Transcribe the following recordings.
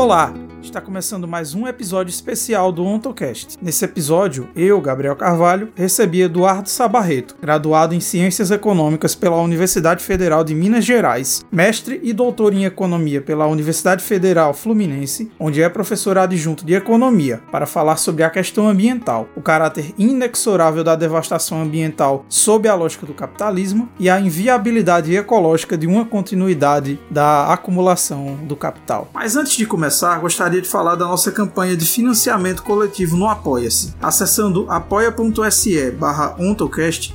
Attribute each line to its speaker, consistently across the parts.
Speaker 1: Olá, está começando mais um episódio especial do OntoCast. Nesse episódio, eu, Gabriel Carvalho, recebi Eduardo Sabarreto, graduado em Ciências Econômicas pela Universidade Federal de Minas Gerais, mestre e doutor em Economia pela Universidade Federal Fluminense, onde é professor adjunto de Economia, para falar sobre a questão ambiental, o caráter inexorável da devastação ambiental sob a lógica do capitalismo e a inviabilidade ecológica de uma continuidade da acumulação do capital. Mas antes de começar, gostaria gostaria de falar da nossa campanha de financiamento coletivo no Apoia-se. Acessando apoia.se barra ontocast,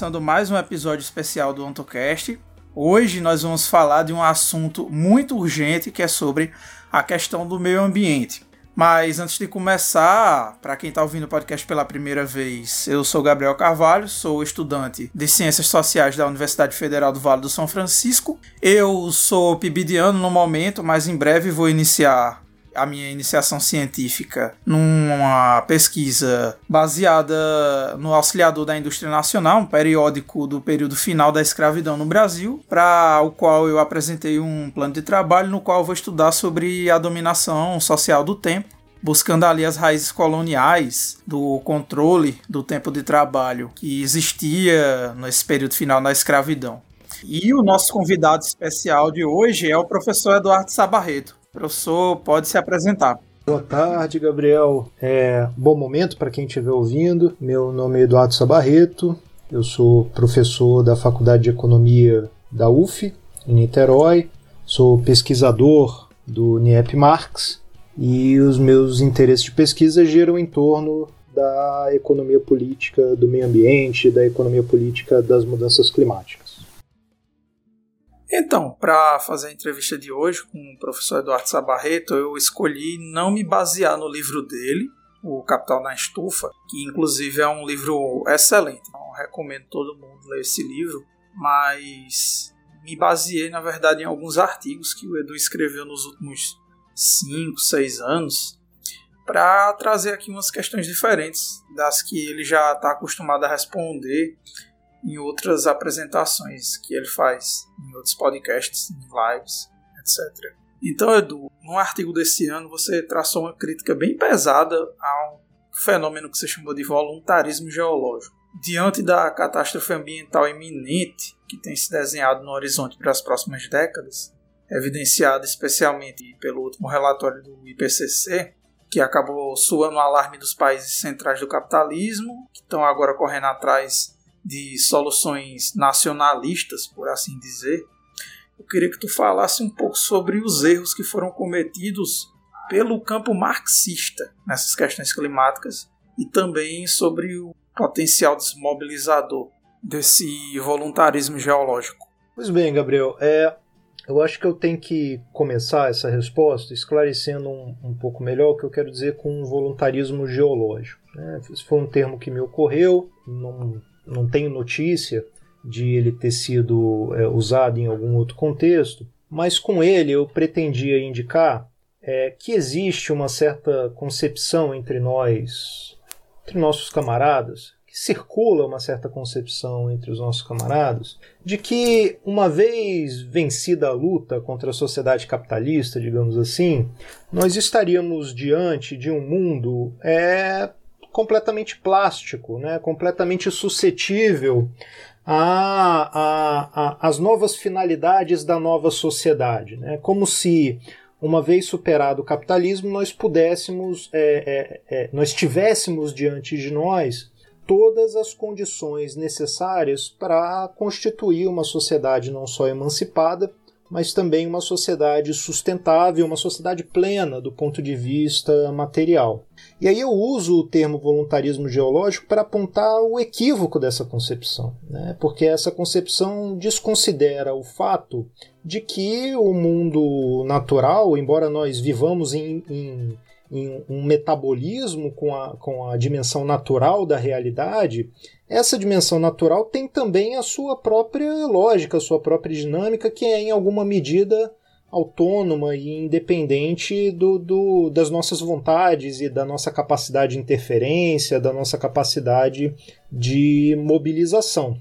Speaker 1: Começando mais um episódio especial do OntoCast. Hoje nós vamos falar de um assunto muito urgente que é sobre a questão do meio ambiente. Mas antes de começar, para quem está ouvindo o podcast pela primeira vez, eu sou Gabriel Carvalho, sou estudante de Ciências Sociais da Universidade Federal do Vale do São Francisco. Eu sou pibidiano no momento, mas em breve vou iniciar a minha iniciação científica numa pesquisa baseada no Auxiliador da Indústria Nacional, um periódico do período final da escravidão no Brasil, para o qual eu apresentei um plano de trabalho no qual vou estudar sobre a dominação social do tempo buscando ali as raízes coloniais do controle do tempo de trabalho que existia nesse período final da escravidão. E o nosso convidado especial de hoje é o professor Eduardo Sabarreto. Professor, pode se apresentar.
Speaker 2: Boa tarde, Gabriel. É, bom momento para quem estiver ouvindo. Meu nome é Eduardo Sabarreto. Eu sou professor da Faculdade de Economia da UF, em Niterói. Sou pesquisador do NIEP Marx e os meus interesses de pesquisa giram em torno da economia política do meio ambiente, da economia política das mudanças climáticas.
Speaker 1: Então, para fazer a entrevista de hoje com o professor Eduardo Sabarreto, eu escolhi não me basear no livro dele, O Capital na Estufa, que inclusive é um livro excelente. Então, recomendo todo mundo ler esse livro, mas me baseei, na verdade, em alguns artigos que o Edu escreveu nos últimos 5, 6 anos, para trazer aqui umas questões diferentes das que ele já está acostumado a responder em outras apresentações que ele faz, em outros podcasts, em lives, etc. Então, Edu, num artigo desse ano você traçou uma crítica bem pesada a um fenômeno que você chamou de voluntarismo geológico. Diante da catástrofe ambiental iminente que tem se desenhado no horizonte para as próximas décadas, evidenciada especialmente pelo último relatório do IPCC, que acabou suando o alarme dos países centrais do capitalismo, que estão agora correndo atrás de soluções nacionalistas, por assim dizer, eu queria que tu falasse um pouco sobre os erros que foram cometidos pelo campo marxista nessas questões climáticas e também sobre o potencial desmobilizador desse voluntarismo geológico.
Speaker 2: Pois bem, Gabriel, é, eu acho que eu tenho que começar essa resposta esclarecendo um, um pouco melhor o que eu quero dizer com voluntarismo geológico. Né? Esse foi um termo que me ocorreu, não não tenho notícia de ele ter sido é, usado em algum outro contexto, mas com ele eu pretendia indicar é, que existe uma certa concepção entre nós, entre nossos camaradas, que circula uma certa concepção entre os nossos camaradas, de que uma vez vencida a luta contra a sociedade capitalista, digamos assim, nós estaríamos diante de um mundo é, completamente plástico, né, completamente suscetível às novas finalidades da nova sociedade. Né, como se, uma vez superado o capitalismo, nós pudéssemos, é, é, é, nós tivéssemos diante de nós todas as condições necessárias para constituir uma sociedade não só emancipada, mas também uma sociedade sustentável, uma sociedade plena do ponto de vista material. E aí eu uso o termo voluntarismo geológico para apontar o equívoco dessa concepção, né? porque essa concepção desconsidera o fato de que o mundo natural, embora nós vivamos em, em em um metabolismo com a, com a dimensão natural da realidade, essa dimensão natural tem também a sua própria lógica, a sua própria dinâmica, que é em alguma medida autônoma e independente do, do, das nossas vontades e da nossa capacidade de interferência, da nossa capacidade de mobilização.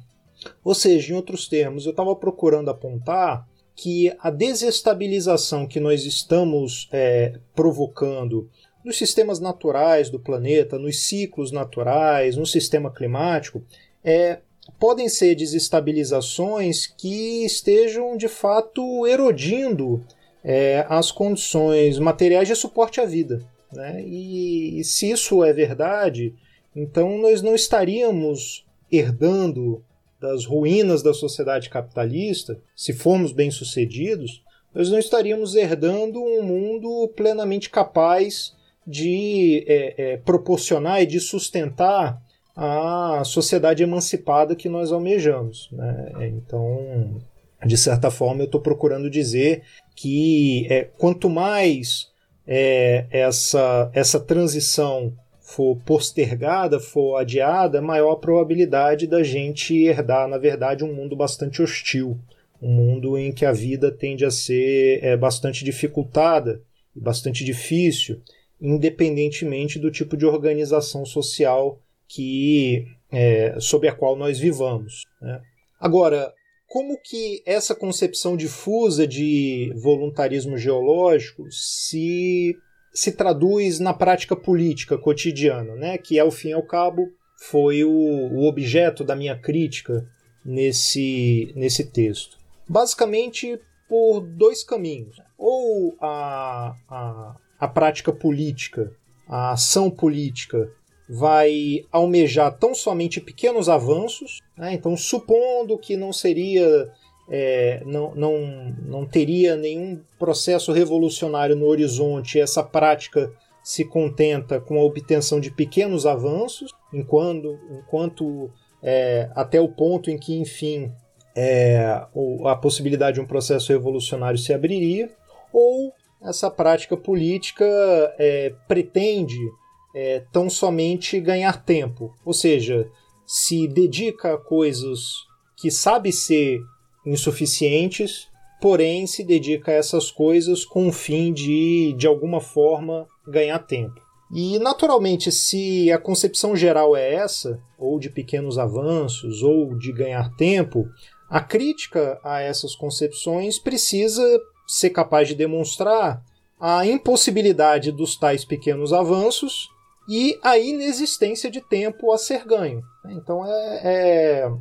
Speaker 2: Ou seja, em outros termos, eu estava procurando apontar que a desestabilização que nós estamos é, provocando nos sistemas naturais do planeta, nos ciclos naturais, no sistema climático, é, podem ser desestabilizações que estejam de fato erodindo é, as condições materiais de suporte à vida. Né? E, e se isso é verdade, então nós não estaríamos herdando das ruínas da sociedade capitalista, se formos bem-sucedidos, nós não estaríamos herdando um mundo plenamente capaz de é, é, proporcionar e de sustentar a sociedade emancipada que nós almejamos. Né? Então, de certa forma, eu estou procurando dizer que é, quanto mais é, essa, essa transição for postergada, for adiada, maior a probabilidade da gente herdar, na verdade, um mundo bastante hostil, um mundo em que a vida tende a ser é, bastante dificultada e bastante difícil, independentemente do tipo de organização social que é, sob a qual nós vivamos. Né? Agora, como que essa concepção difusa de voluntarismo geológico se se traduz na prática política cotidiana, né? que ao fim e ao cabo foi o, o objeto da minha crítica nesse, nesse texto. Basicamente por dois caminhos. Ou a, a, a prática política, a ação política, vai almejar tão somente pequenos avanços, né? então supondo que não seria é, não, não, não teria nenhum processo revolucionário no horizonte, essa prática se contenta com a obtenção de pequenos avanços, enquanto, enquanto é, até o ponto em que, enfim, é, a possibilidade de um processo revolucionário se abriria, ou essa prática política é, pretende é, tão somente ganhar tempo, ou seja, se dedica a coisas que sabe ser insuficientes, porém se dedica a essas coisas com o fim de, de alguma forma, ganhar tempo. E, naturalmente, se a concepção geral é essa, ou de pequenos avanços, ou de ganhar tempo, a crítica a essas concepções precisa ser capaz de demonstrar a impossibilidade dos tais pequenos avanços e a inexistência de tempo a ser ganho. Então é, é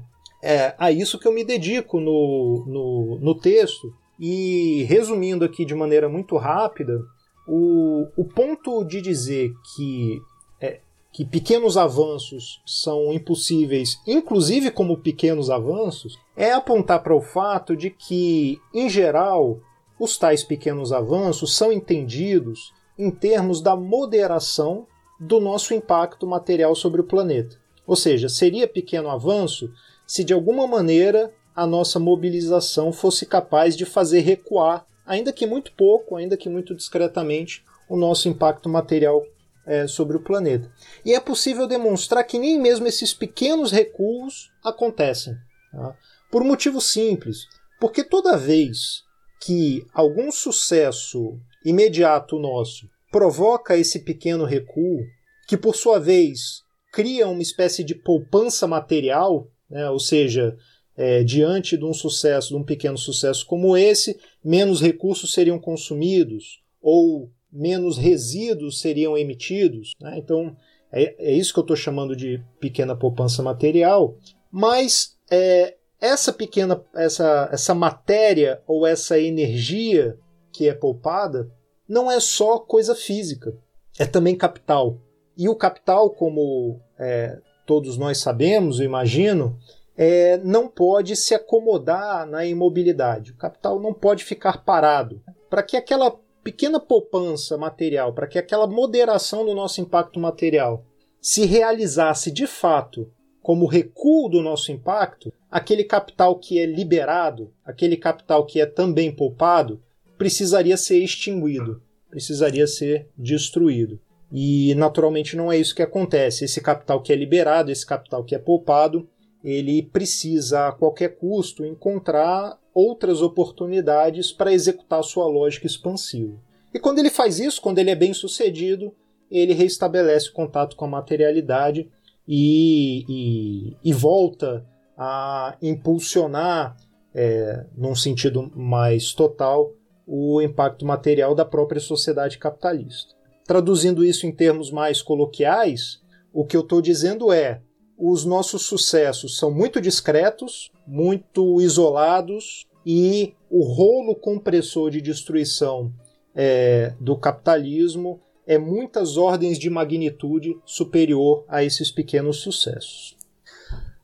Speaker 2: é a isso que eu me dedico no, no, no texto. E resumindo aqui de maneira muito rápida, o, o ponto de dizer que, é, que pequenos avanços são impossíveis, inclusive como pequenos avanços, é apontar para o fato de que, em geral, os tais pequenos avanços são entendidos em termos da moderação do nosso impacto material sobre o planeta. Ou seja, seria pequeno avanço se de alguma maneira a nossa mobilização fosse capaz de fazer recuar, ainda que muito pouco, ainda que muito discretamente, o nosso impacto material é, sobre o planeta. E é possível demonstrar que nem mesmo esses pequenos recuos acontecem. Tá? Por um motivo simples, porque toda vez que algum sucesso imediato nosso provoca esse pequeno recuo, que por sua vez cria uma espécie de poupança material né? Ou seja, é, diante de um sucesso, de um pequeno sucesso como esse, menos recursos seriam consumidos ou menos resíduos seriam emitidos. Né? Então, é, é, isso que eu estou chamando de pequena poupança material. Mas é, essa pequena, essa, essa matéria ou essa energia que é poupada não é só coisa física, é também capital. E o capital, como é, todos nós sabemos, eu imagino, é, não pode se acomodar na imobilidade. O capital não pode ficar parado. Para que aquela pequena poupança material, para que aquela moderação do nosso impacto material se realizasse de fato como recuo do nosso impacto, aquele capital que é liberado, aquele capital que é também poupado, precisaria ser extinguido, precisaria ser destruído. E naturalmente não é isso que acontece. Esse capital que é liberado, esse capital que é poupado, ele precisa a qualquer custo encontrar outras oportunidades para executar sua lógica expansiva. E quando ele faz isso, quando ele é bem sucedido, ele restabelece o contato com a materialidade e, e, e volta a impulsionar, é, num sentido mais total, o impacto material da própria sociedade capitalista. Traduzindo isso em termos mais coloquiais, o que eu estou dizendo é: os nossos sucessos são muito discretos, muito isolados e o rolo compressor de destruição é, do capitalismo é muitas ordens de magnitude superior a esses pequenos sucessos.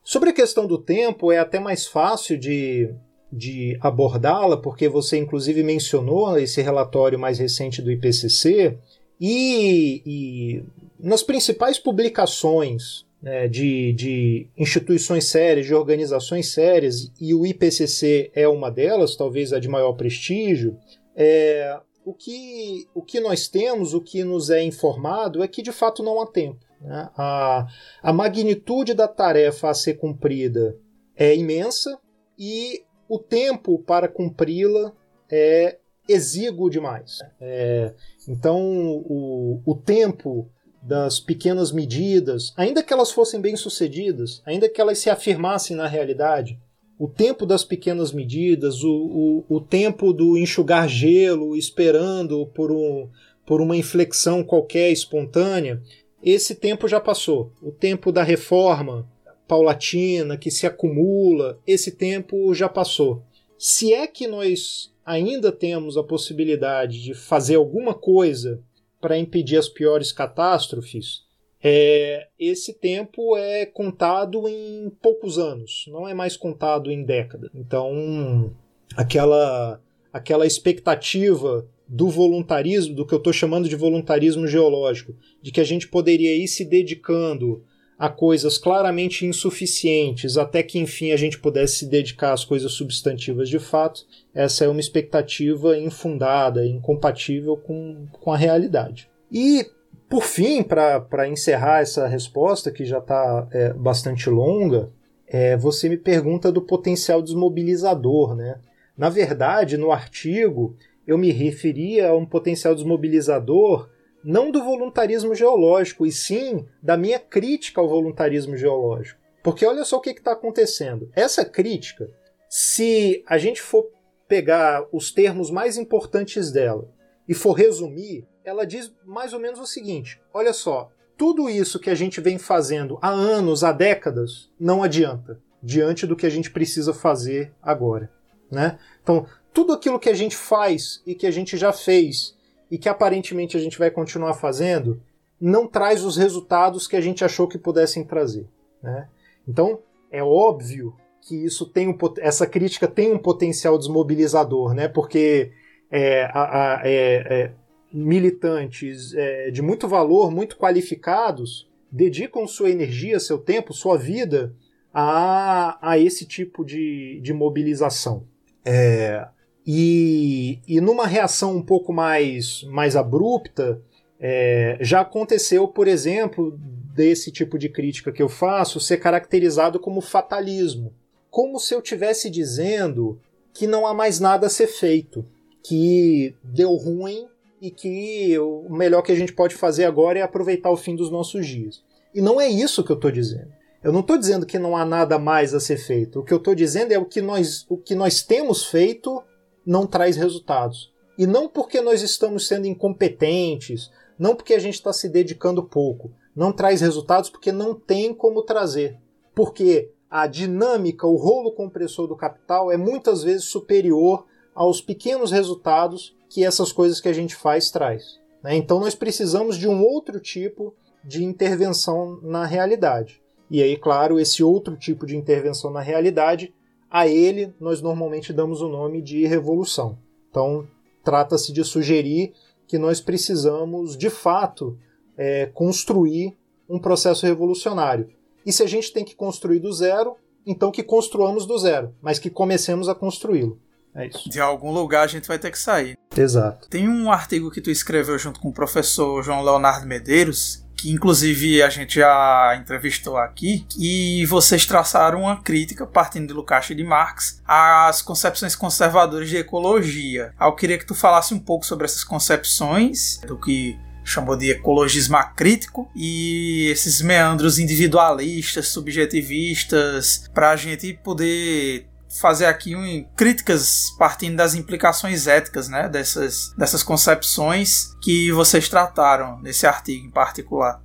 Speaker 2: Sobre a questão do tempo, é até mais fácil de, de abordá-la, porque você inclusive mencionou esse relatório mais recente do IPCC, e, e nas principais publicações né, de, de instituições sérias, de organizações sérias, e o IPCC é uma delas, talvez a de maior prestígio, é, o que, o que nós temos, o que nos é informado, é que de fato não há tempo. Né? A, a magnitude da tarefa a ser cumprida é imensa e o tempo para cumpri-la é exíguo demais. É, então, o, o tempo das pequenas medidas, ainda que elas fossem bem sucedidas, ainda que elas se afirmassem na realidade, o tempo das pequenas medidas, o, o, o tempo do enxugar gelo, esperando por, um, por uma inflexão qualquer espontânea, esse tempo já passou. O tempo da reforma paulatina, que se acumula, esse tempo já passou. Se é que nós ainda temos a possibilidade de fazer alguma coisa para impedir as piores catástrofes, é, esse tempo é contado em poucos anos, não é mais contado em décadas. Então, aquela, aquela expectativa do voluntarismo, do que eu estou chamando de voluntarismo geológico, de que a gente poderia ir se dedicando a coisas claramente insuficientes até que enfim a gente pudesse se dedicar às coisas substantivas de fato, essa é uma expectativa infundada, incompatível com, com a realidade. E por fim, para encerrar essa resposta, que já está é, bastante longa, é, você me pergunta do potencial desmobilizador. Né? Na verdade, no artigo, eu me referia a um potencial desmobilizador não do voluntarismo geológico, e sim da minha crítica ao voluntarismo geológico. Porque olha só o que está acontecendo. Essa crítica, se a gente for pegar os termos mais importantes dela e for resumir, ela diz mais ou menos o seguinte: olha só, tudo isso que a gente vem fazendo há anos, há décadas, não adianta diante do que a gente precisa fazer agora. Né? Então, tudo aquilo que a gente faz e que a gente já fez e que aparentemente a gente vai continuar fazendo não traz os resultados que a gente achou que pudessem trazer. Né? Então, é óbvio que isso tem um, essa crítica tem um potencial desmobilizador, né? porque é, a, a, é, é militantes é, de muito valor, muito qualificados, dedicam sua energia, seu tempo, sua vida a, a esse tipo de, de mobilização. É, e, e numa reação um pouco mais, mais abrupta, é, já aconteceu, por exemplo, desse tipo de crítica que eu faço ser caracterizado como fatalismo. Como se eu estivesse dizendo que não há mais nada a ser feito, que deu ruim e que o melhor que a gente pode fazer agora é aproveitar o fim dos nossos dias. E não é isso que eu estou dizendo. Eu não estou dizendo que não há nada mais a ser feito. O que eu estou dizendo é o que nós, o que nós temos feito não traz resultados. E não porque nós estamos sendo incompetentes, não porque a gente está se dedicando pouco. Não traz resultados porque não tem como trazer. Porque a dinâmica, o rolo compressor do capital é muitas vezes superior aos pequenos resultados que essas coisas que a gente faz traz. Né? Então nós precisamos de um outro tipo de intervenção na realidade. E aí, claro, esse outro tipo de intervenção na realidade, a ele nós normalmente damos o nome de revolução. Então, trata-se de sugerir que nós precisamos, de fato, é, construir um processo revolucionário. E se a gente tem que construir do zero, então que construamos do zero, mas que comecemos a construí-lo. É isso.
Speaker 1: De algum lugar a gente vai ter que sair.
Speaker 2: Exato.
Speaker 1: Tem um artigo que tu escreveu junto com o professor João Leonardo Medeiros, que inclusive a gente já entrevistou aqui, e vocês traçaram uma crítica, partindo de Lukács e de Marx, às concepções conservadoras de ecologia. Eu queria que tu falasse um pouco sobre essas concepções, do que chamou de ecologismo acrítico e esses meandros individualistas, subjetivistas, para a gente poder fazer aqui um, críticas partindo das implicações éticas né, dessas, dessas concepções que vocês trataram nesse artigo em particular.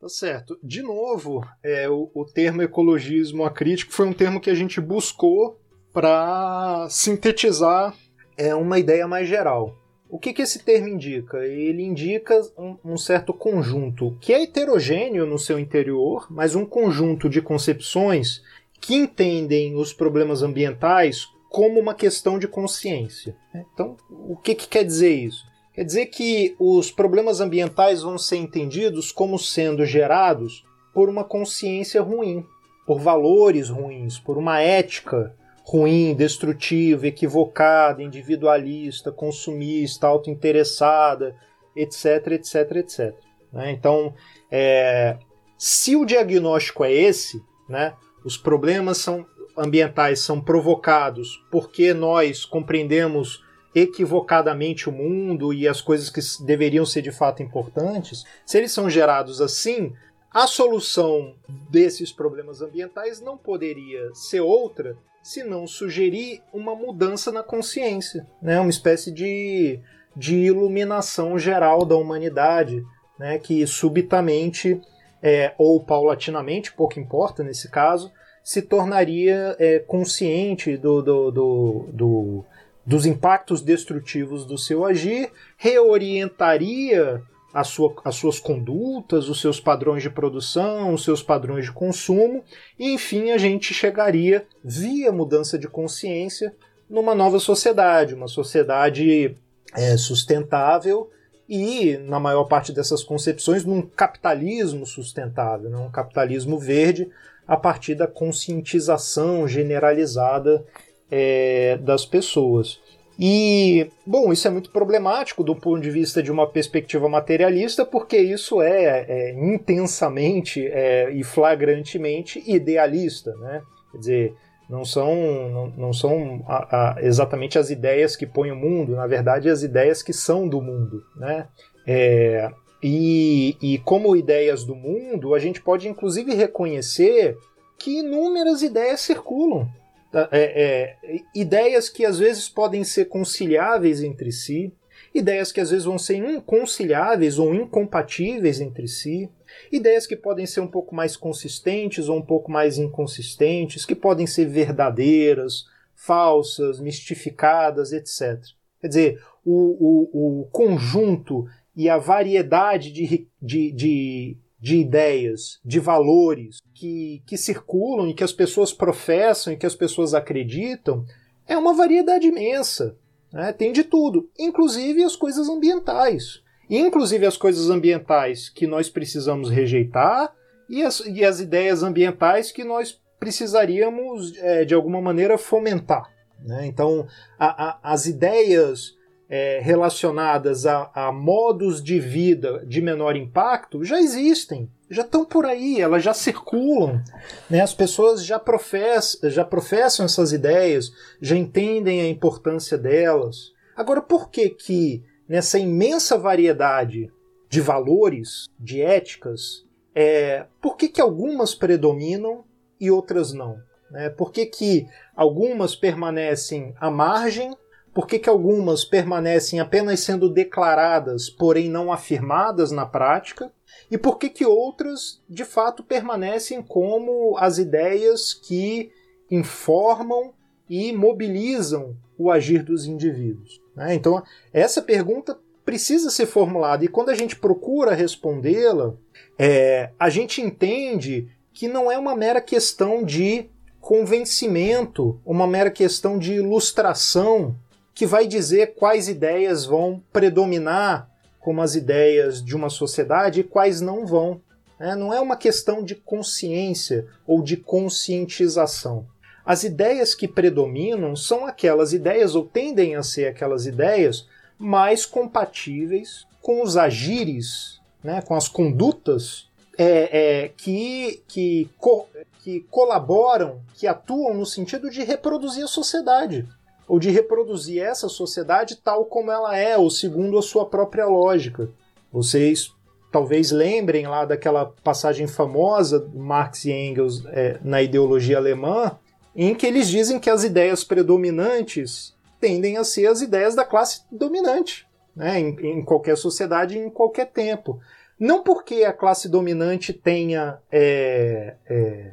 Speaker 2: Tá certo. De novo, é, o, o termo ecologismo acrítico foi um termo que a gente buscou para sintetizar é, uma ideia mais geral. O que, que esse termo indica? Ele indica um, um, certo conjunto que é heterogêneo no seu interior, mas um conjunto de concepções que entendem os problemas ambientais como uma questão de consciência. Então, o que, que quer dizer isso? Quer dizer que os problemas ambientais vão ser entendidos como sendo gerados por uma consciência ruim, por valores ruins, por uma ética ruim, destrutiva, equivocada, individualista, consumista, autointeressada, etc, etc, etc. Né? Então, é, se o diagnóstico é esse, né, os problemas são, ambientais são provocados porque nós compreendemos equivocadamente o mundo e as coisas que deveriam ser de fato importantes, se eles são gerados assim, a solução desses problemas ambientais não poderia ser outra se não sugerir uma mudança na consciência, né? uma espécie de, de iluminação geral da humanidade, né? que subitamente, é, ou paulatinamente, pouco importa nesse caso, se tornaria é, consciente do, do, do, do dos impactos destrutivos do seu agir, reorientaria sua, as suas condutas, os seus padrões de produção, os seus padrões de consumo, e enfim a gente chegaria, via mudança de consciência, numa nova sociedade, uma sociedade é, sustentável e, na maior parte dessas concepções, num capitalismo sustentável, né? um capitalismo verde a partir da conscientização generalizada é, das pessoas. E, bom, isso é muito problemático do ponto de vista de uma perspectiva materialista, porque isso é, é intensamente é, e flagrantemente idealista, né? Quer dizer, não são, não, não são a, a, exatamente as ideias que põem o mundo, na verdade, as ideias que são do mundo, né? É, e, e como ideias do mundo, a gente pode inclusive reconhecer que inúmeras ideias circulam Tá, é, é, ideias que às vezes podem ser conciliáveis entre si, ideias que às vezes vão ser inconciliáveis ou incompatíveis entre si, ideias que podem ser um pouco mais consistentes ou um pouco mais inconsistentes, que podem ser verdadeiras, falsas, mistificadas, etc. Quer dizer, o, o, o conjunto e a variedade de, de, de de ideias, de valores que, que circulam e que as pessoas professam e que as pessoas acreditam, é uma variedade imensa. Né? Tem de tudo, inclusive as coisas ambientais. Inclusive as coisas ambientais que nós precisamos rejeitar e as, e as ideias ambientais que nós precisaríamos, é, de alguma maneira, fomentar. Né? Então, a, a, as ideias é, relacionadas a, a, modos de vida de menor impacto já existem, já estão por aí, elas já circulam. Né? As pessoas já, profess, já professam essas ideias, já entendem a importância delas. Agora, por que que nessa imensa variedade de valores, de éticas, é, por que, que algumas predominam e outras não? Né? Por que, que algumas permanecem à margem por que, que algumas permanecem apenas sendo declaradas, porém não afirmadas na prática? E por que, que outras, de fato, permanecem como as ideias que informam e mobilizam o agir dos indivíduos? Né? Então, essa pergunta precisa ser formulada, e quando a gente procura respondê-la, é, a gente entende que não é uma mera questão de convencimento, uma mera questão de ilustração que vai dizer quais ideias vão predominar como as ideias de uma sociedade e quais não vão. É, não é uma questão de consciência ou de conscientização. As ideias que predominam são aquelas ideias, ou tendem a ser aquelas ideias, mais compatíveis com os agires, né, com as condutas é, é, que, que, co que colaboram, que atuam no sentido de reproduzir a sociedade, ou de reproduzir essa sociedade tal como ela é, ou segundo a sua própria lógica. Vocês talvez lembrem lá daquela passagem famosa de Marx e Engels é, na ideologia alemã, em que eles dizem que as ideias predominantes tendem a ser as ideias da classe dominante, né, em, em qualquer sociedade, em qualquer tempo. Não porque a classe dominante tenha é, é,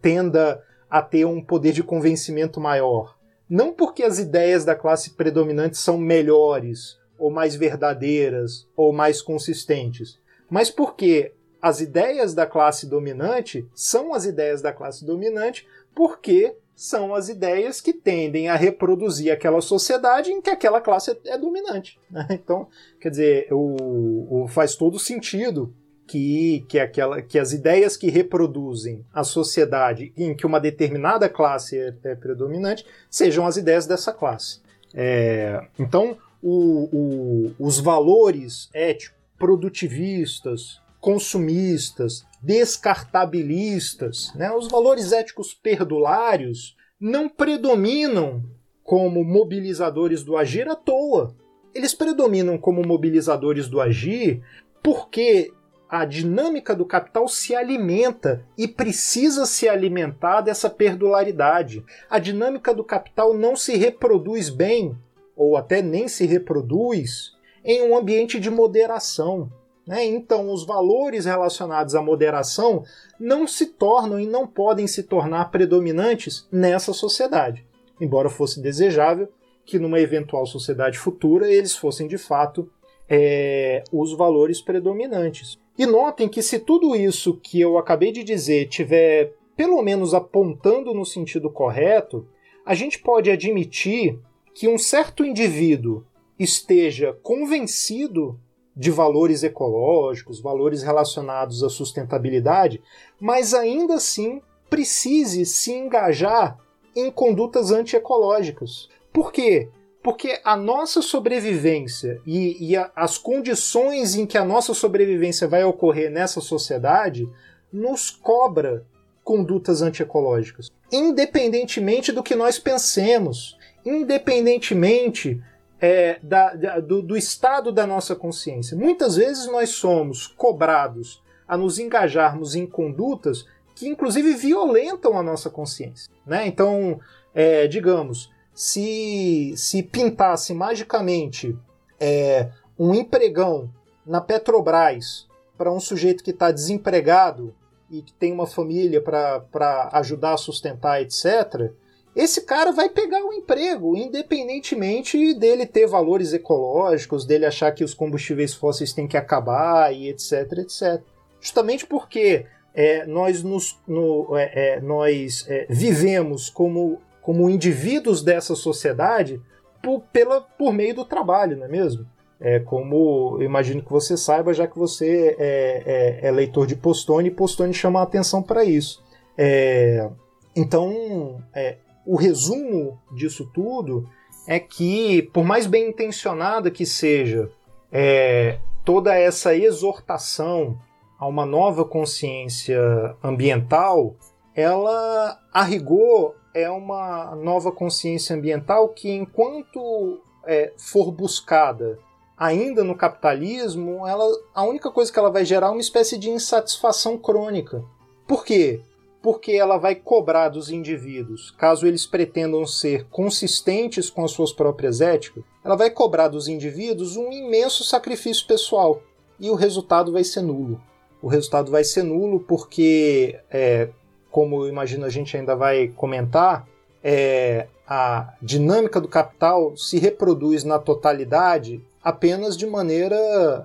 Speaker 2: tenda a ter um poder de convencimento maior. Não porque as ideias da classe predominante são melhores, ou mais verdadeiras, ou mais consistentes, mas porque as ideias da classe dominante são as ideias da classe dominante porque são as ideias que tendem a reproduzir aquela sociedade em que aquela classe é dominante. Né? Então, quer dizer, o, o, faz todo sentido que, que, aquela, que as ideias que reproduzem a sociedade em que uma determinada classe é, é predominante sejam as ideias dessa classe. É, então, o, os valores éticos, produtivistas, consumistas, descartabilistas, né? os valores éticos perdulários não predominam como mobilizadores do agir à toa. Eles predominam como mobilizadores do agir porque a dinâmica do capital se alimenta e precisa se alimentar dessa perdularidade. A dinâmica do capital não se reproduz bem, ou até nem se reproduz, em um ambiente de moderação. Né? Então, os valores relacionados à moderação não se tornam e não podem se tornar predominantes nessa sociedade, embora fosse desejável que numa eventual sociedade futura eles fossem de fato é, os valores predominantes. E notem que se tudo isso que eu acabei de dizer tiver pelo menos apontando no sentido correto, a gente pode admitir que um certo indivíduo esteja convencido de valores ecológicos, valores relacionados à sustentabilidade, mas ainda assim precise se engajar em condutas antiecológicas. Por quê? Porque a nossa sobrevivência e, e a, as condições em que a nossa sobrevivência vai ocorrer nessa sociedade nos cobra condutas antiecológicas, independentemente do que nós pensemos, independentemente é, da, da, do, do estado da nossa consciência. Muitas vezes nós somos cobrados a nos engajarmos em condutas que, inclusive, violentam a nossa consciência. Né? Então, é, digamos, se, se pintasse magicamente é, um empregão na Petrobras para um sujeito que está desempregado e que tem uma família para ajudar a sustentar, etc., esse cara vai pegar o emprego, independentemente dele ter valores ecológicos, dele achar que os combustíveis fósseis têm que acabar e etc, etc. Justamente porque é, nós, nos, no, é, é, nós é, vivemos como, como indivíduos dessa sociedade por, pela, por meio do trabalho, não é mesmo? É como eu imagino que você saiba, já que você é, é, é leitor de Postone, e Postone chama a atenção para isso. É, então, é, o resumo disso tudo é que, por mais bem intencionada que seja é, toda essa exortação a uma nova consciência ambiental, ela, a rigor, é uma nova consciência ambiental que, enquanto é, for buscada ainda no capitalismo, ela, a única coisa que ela vai gerar é uma espécie de insatisfação crônica. Por quê? porque ela vai cobrar dos indivíduos, caso eles pretendam ser consistentes com as suas próprias éticas, ela vai cobrar dos indivíduos um imenso sacrifício pessoal e o resultado vai ser nulo. O resultado vai ser nulo porque, é, como imagino a gente ainda vai comentar, é, a dinâmica do capital se reproduz na totalidade apenas de maneira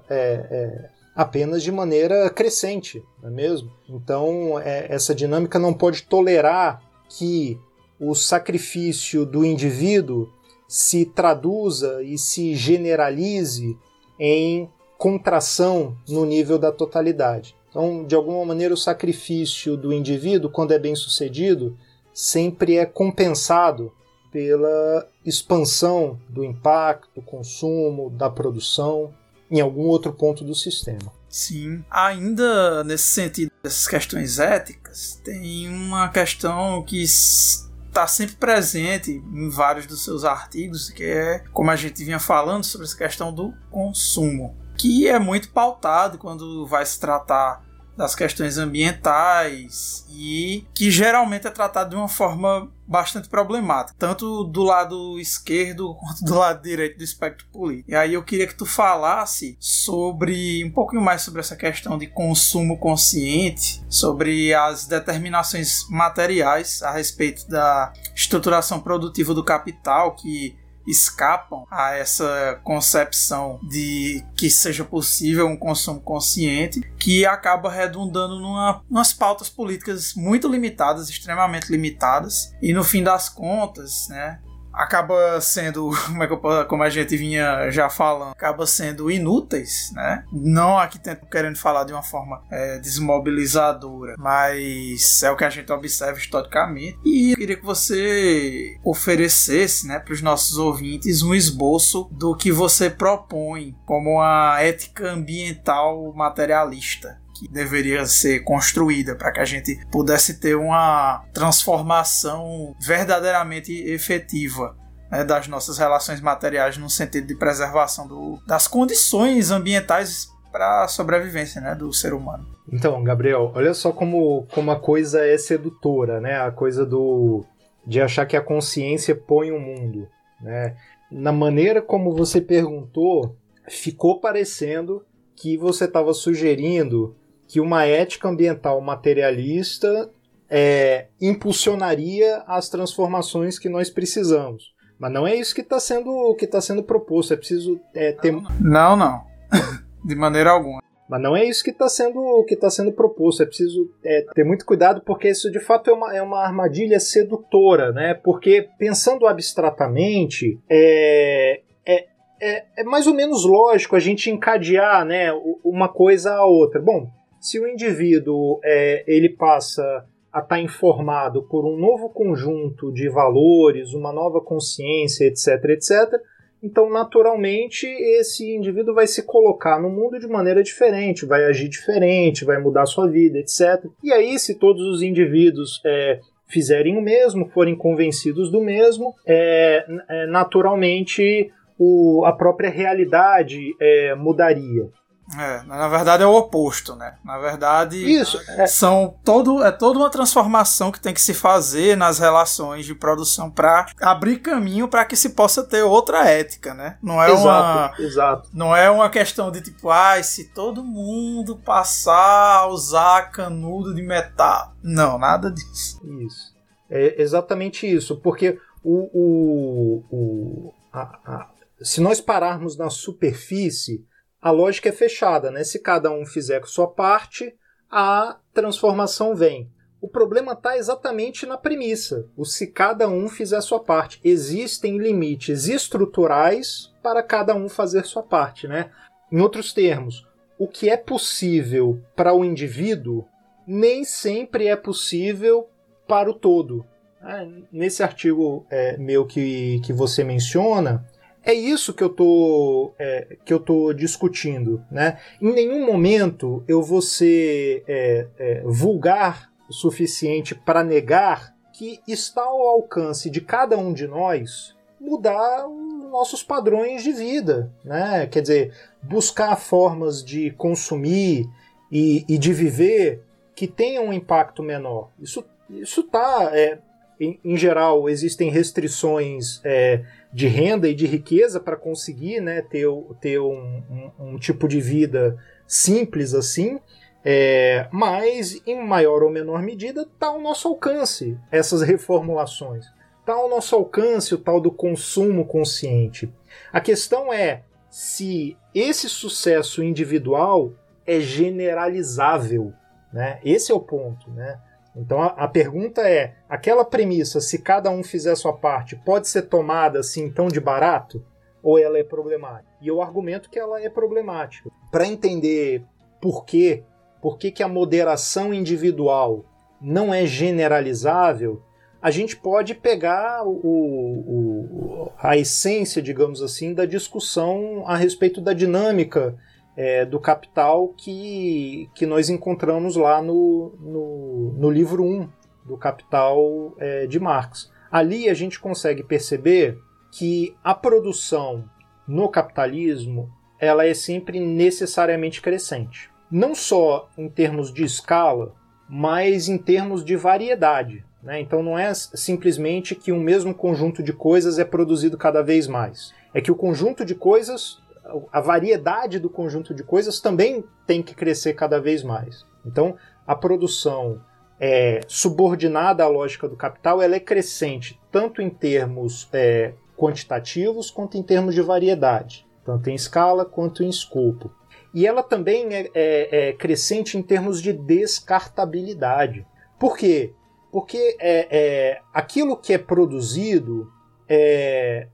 Speaker 2: é, é apenas de maneira crescente, não é mesmo? Então, é, essa dinâmica não pode tolerar que o sacrifício do indivíduo se traduza e se generalize em contração no nível da totalidade. Então, de alguma maneira, o sacrifício do indivíduo, quando é bem sucedido, sempre é compensado pela expansão do impacto, do consumo, da produção em algum outro ponto do sistema.
Speaker 1: Sim. Ainda nesse sentido dessas questões éticas, tem uma questão que está sempre presente em vários dos seus artigos, que é, como a gente vinha falando, sobre essa questão do consumo, que é muito pautado quando vai se tratar das questões ambientais e que geralmente é tratado de uma forma bastante problemática, tanto do lado esquerdo quanto do lado direito do espectro político. E aí eu queria que tu falasse sobre um pouquinho mais sobre essa questão de consumo consciente, sobre as determinações materiais a respeito da estruturação produtiva do capital que escapam a essa concepção de que seja possível um consumo consciente, que acaba redundando numa, umas pautas políticas muito limitadas, extremamente limitadas, e no fim das contas, né, acaba sendo, como, é que eu, como a gente vinha já falando, acaba sendo inúteis, né? Não aqui querendo falar de uma forma é, desmobilizadora, mas é o que a gente observa historicamente. E eu queria que você oferecesse, né, para os nossos ouvintes um esboço do que você propõe como a ética ambiental materialista que deveria ser construída para que a gente pudesse ter uma transformação verdadeiramente efetiva né, das nossas relações materiais no sentido de preservação do, das condições ambientais para a sobrevivência né, do ser humano.
Speaker 2: Então, Gabriel, olha só como, como a coisa é sedutora, né? A coisa do de achar que a consciência põe o mundo, né? Na maneira como você perguntou, ficou parecendo que você estava sugerindo que uma ética ambiental materialista é, impulsionaria as transformações que nós precisamos. Mas não é isso que está sendo, que tá sendo proposto. É preciso é, ter.
Speaker 1: Não, não. De maneira alguma.
Speaker 2: Mas não é isso que está sendo, que tá sendo proposto. É preciso é, ter muito cuidado, porque isso de fato é uma, é uma armadilha sedutora, né? Porque pensando abstratamente, é, é, é, é mais ou menos lógico a gente encadear né, uma coisa a outra. Bom, se o indivíduo é, ele passa a estar tá informado por um novo conjunto de valores, uma nova consciência, etc, etc, então naturalmente esse indivíduo vai se colocar no mundo de maneira diferente, vai agir diferente, vai mudar sua vida, etc. E aí, se todos os indivíduos é, fizerem o mesmo, forem convencidos do mesmo, é, é, naturalmente o, a própria realidade é, mudaria.
Speaker 1: É, na verdade é o oposto, né? Na verdade, Isso, é. são todo, é toda uma transformação que tem que se fazer nas relações de produção para abrir caminho para que se possa ter outra ética, né? Não é
Speaker 2: exato,
Speaker 1: uma
Speaker 2: exato.
Speaker 1: Não é uma questão de tipo, ai, se todo mundo passar a usar canudo de metal. Não, nada disso.
Speaker 2: Isso. É exatamente isso, porque o, o, o a, a, se nós pararmos na superfície a lógica é fechada, né? Se cada um fizer sua parte, a transformação vem. O problema está exatamente na premissa, o se cada um fizer sua parte. Existem limites estruturais para cada um fazer sua parte, né? Em outros termos, o que é possível para o indivíduo nem sempre é possível para o todo. Ah, nesse artigo é, meu que, que você menciona, é isso que eu tô, é, que eu tô discutindo. Né? Em nenhum momento eu vou ser é, é, vulgar o suficiente para negar que está ao alcance de cada um de nós mudar os nossos padrões de vida. Né? Quer dizer, buscar formas de consumir e, e de viver que tenham um impacto menor. Isso está. É, em, em, geral, existem restrições é, de renda e de riqueza para conseguir né, ter, ter um, um, um, tipo de vida simples assim, é, mas em maior ou menor medida está ao nosso alcance essas reformulações. Está ao nosso alcance o tal do consumo consciente. A questão é se esse sucesso individual é generalizável. Né? Esse é o ponto. Né? Então a, a, pergunta é: aquela premissa, se cada um fizer a sua parte, pode ser tomada assim tão de barato? Ou ela é problemática? E eu argumento que ela é problemática. Para entender por quê, por que, que a moderação individual não é generalizável, a gente pode pegar o, o, a essência, digamos assim, da discussão a respeito da dinâmica é, do capital que, que nós encontramos lá no, no, no livro 1 do Capital é, de Marx. Ali a gente consegue perceber que a produção no capitalismo ela é sempre necessariamente crescente. Não só em termos de escala, mas em termos de variedade. Né? Então não é simplesmente que um mesmo conjunto de coisas é produzido cada vez mais. É que o conjunto de coisas a variedade do conjunto de coisas também tem que crescer cada vez mais. Então, a produção é, subordinada à lógica do capital ela é crescente tanto em termos é, quantitativos quanto em termos de variedade, tanto em escala quanto em escopo. E ela também é, é, é crescente em termos de descartabilidade. Por quê? Porque é, é, aquilo que é produzido é,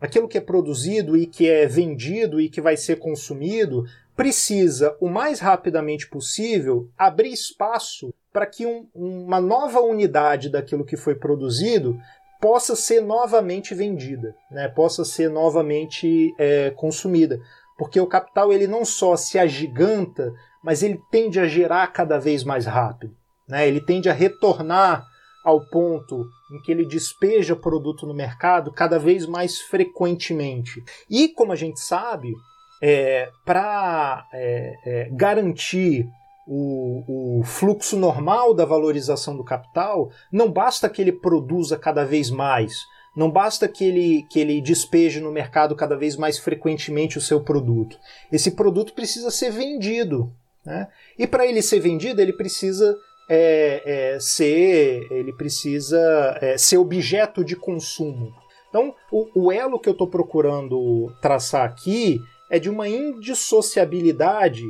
Speaker 2: aquilo que é produzido e que é vendido e que vai ser consumido precisa, o mais rapidamente possível, abrir espaço para que um, uma nova unidade daquilo que foi produzido possa ser novamente vendida, né? possa ser novamente é, consumida. Porque o capital ele não só se agiganta, mas ele tende a gerar cada vez mais rápido. Né? Ele tende a retornar ao ponto em que ele despeja produto no mercado cada vez mais frequentemente. E, como a gente sabe, é, para é, é, garantir o, o, fluxo normal da valorização do capital, não basta que ele produza cada vez mais, não basta que ele, que ele despeje no mercado cada vez mais frequentemente o seu produto. Esse produto precisa ser vendido. Né? E para ele ser vendido, ele precisa é, é, ser, ele precisa é, ser objeto de consumo. Então, o, o elo que eu estou procurando traçar aqui é de uma indissociabilidade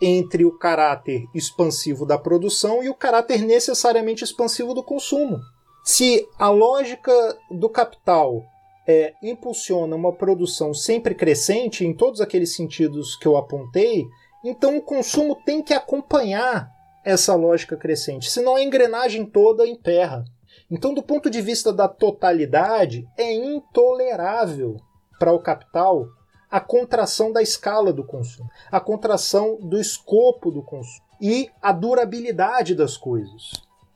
Speaker 2: entre o caráter expansivo da produção e o caráter necessariamente expansivo do consumo. Se a lógica do capital é, impulsiona uma produção sempre crescente, em todos aqueles sentidos que eu apontei, então o consumo tem que acompanhar essa lógica crescente, senão a engrenagem toda emperra. Então, do ponto de vista da totalidade, é intolerável para o capital a contração da escala do consumo, a contração do escopo do consumo e a durabilidade das coisas.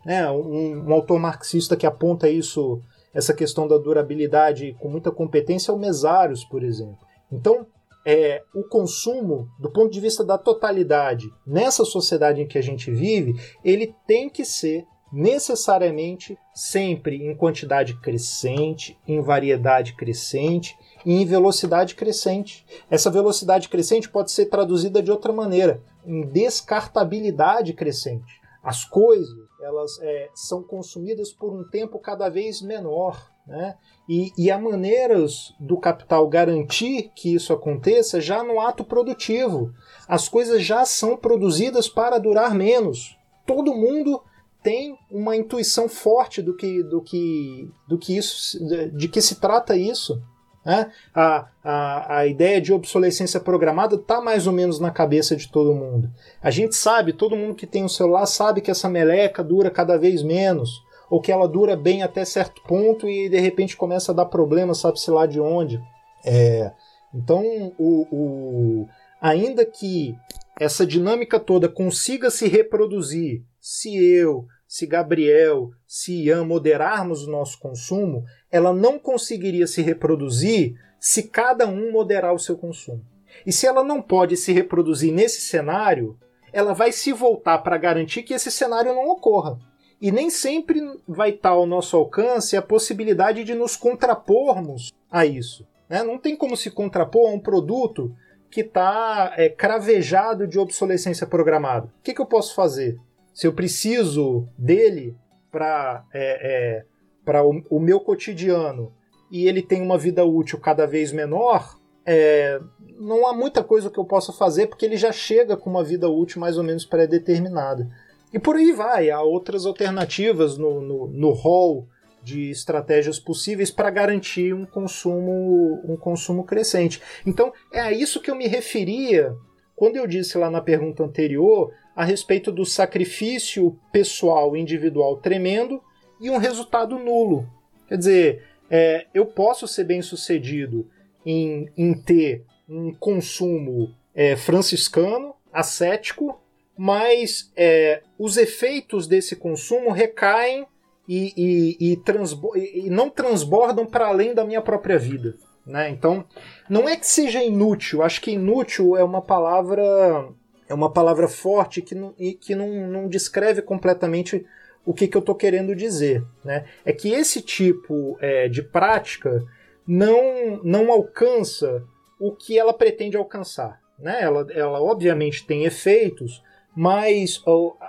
Speaker 2: É, um, um autor marxista que aponta isso, essa questão da durabilidade com muita competência é o Mesários, por exemplo. Então, é, o consumo, do ponto de vista da totalidade, nessa sociedade em que a gente vive, ele tem que ser necessariamente sempre em quantidade crescente, em variedade crescente e em velocidade crescente. Essa velocidade crescente pode ser traduzida de outra maneira, em descartabilidade crescente. As coisas elas é, são consumidas por um tempo cada vez menor. Né? E, e há maneiras do capital garantir que isso aconteça já no ato produtivo. As coisas já são produzidas para durar menos. Todo mundo tem uma intuição forte do que, do que, do que isso, de que se trata isso. Né? A, a, a ideia de obsolescência programada está mais ou menos na cabeça de todo mundo. A gente sabe, todo mundo que tem um celular sabe que essa meleca dura cada vez menos ou que ela dura bem até certo ponto e de repente começa a dar problema, sabe-se lá de onde. É, então, o, o, ainda que essa dinâmica toda consiga se reproduzir, se eu, se Gabriel, se Ian moderarmos o nosso consumo, ela não conseguiria se reproduzir se cada um moderar o seu consumo. E se ela não pode se reproduzir nesse cenário, ela vai se voltar para garantir que esse cenário não ocorra. E nem sempre vai estar ao nosso alcance a possibilidade de nos contrapormos a isso. Né? Não tem como se contrapor a um produto que está é, cravejado de obsolescência programada. O que, que eu posso fazer? Se eu preciso dele para é, é, o, o meu cotidiano e ele tem uma vida útil cada vez menor, é, não há muita coisa que eu possa fazer porque ele já chega com uma vida útil mais ou menos pré-determinada. E por aí vai, há outras alternativas no, no, no hall de estratégias possíveis para garantir um consumo, um consumo crescente. Então, é a isso que eu me referia quando eu disse lá na pergunta anterior a respeito do sacrifício pessoal individual tremendo e um resultado nulo. Quer dizer, é, eu posso ser bem sucedido em, em ter um consumo é, franciscano, ascético, mas é, os efeitos desse consumo recaem e, e, e, transbo e não transbordam para além da minha própria vida. Né? Então, não é que seja inútil, acho que inútil é uma palavra é uma palavra forte que não, que não, não descreve completamente o que, que eu estou querendo dizer. Né? É que esse tipo é, de prática não, não alcança o que ela pretende alcançar. Né? Ela, ela obviamente tem efeitos, mas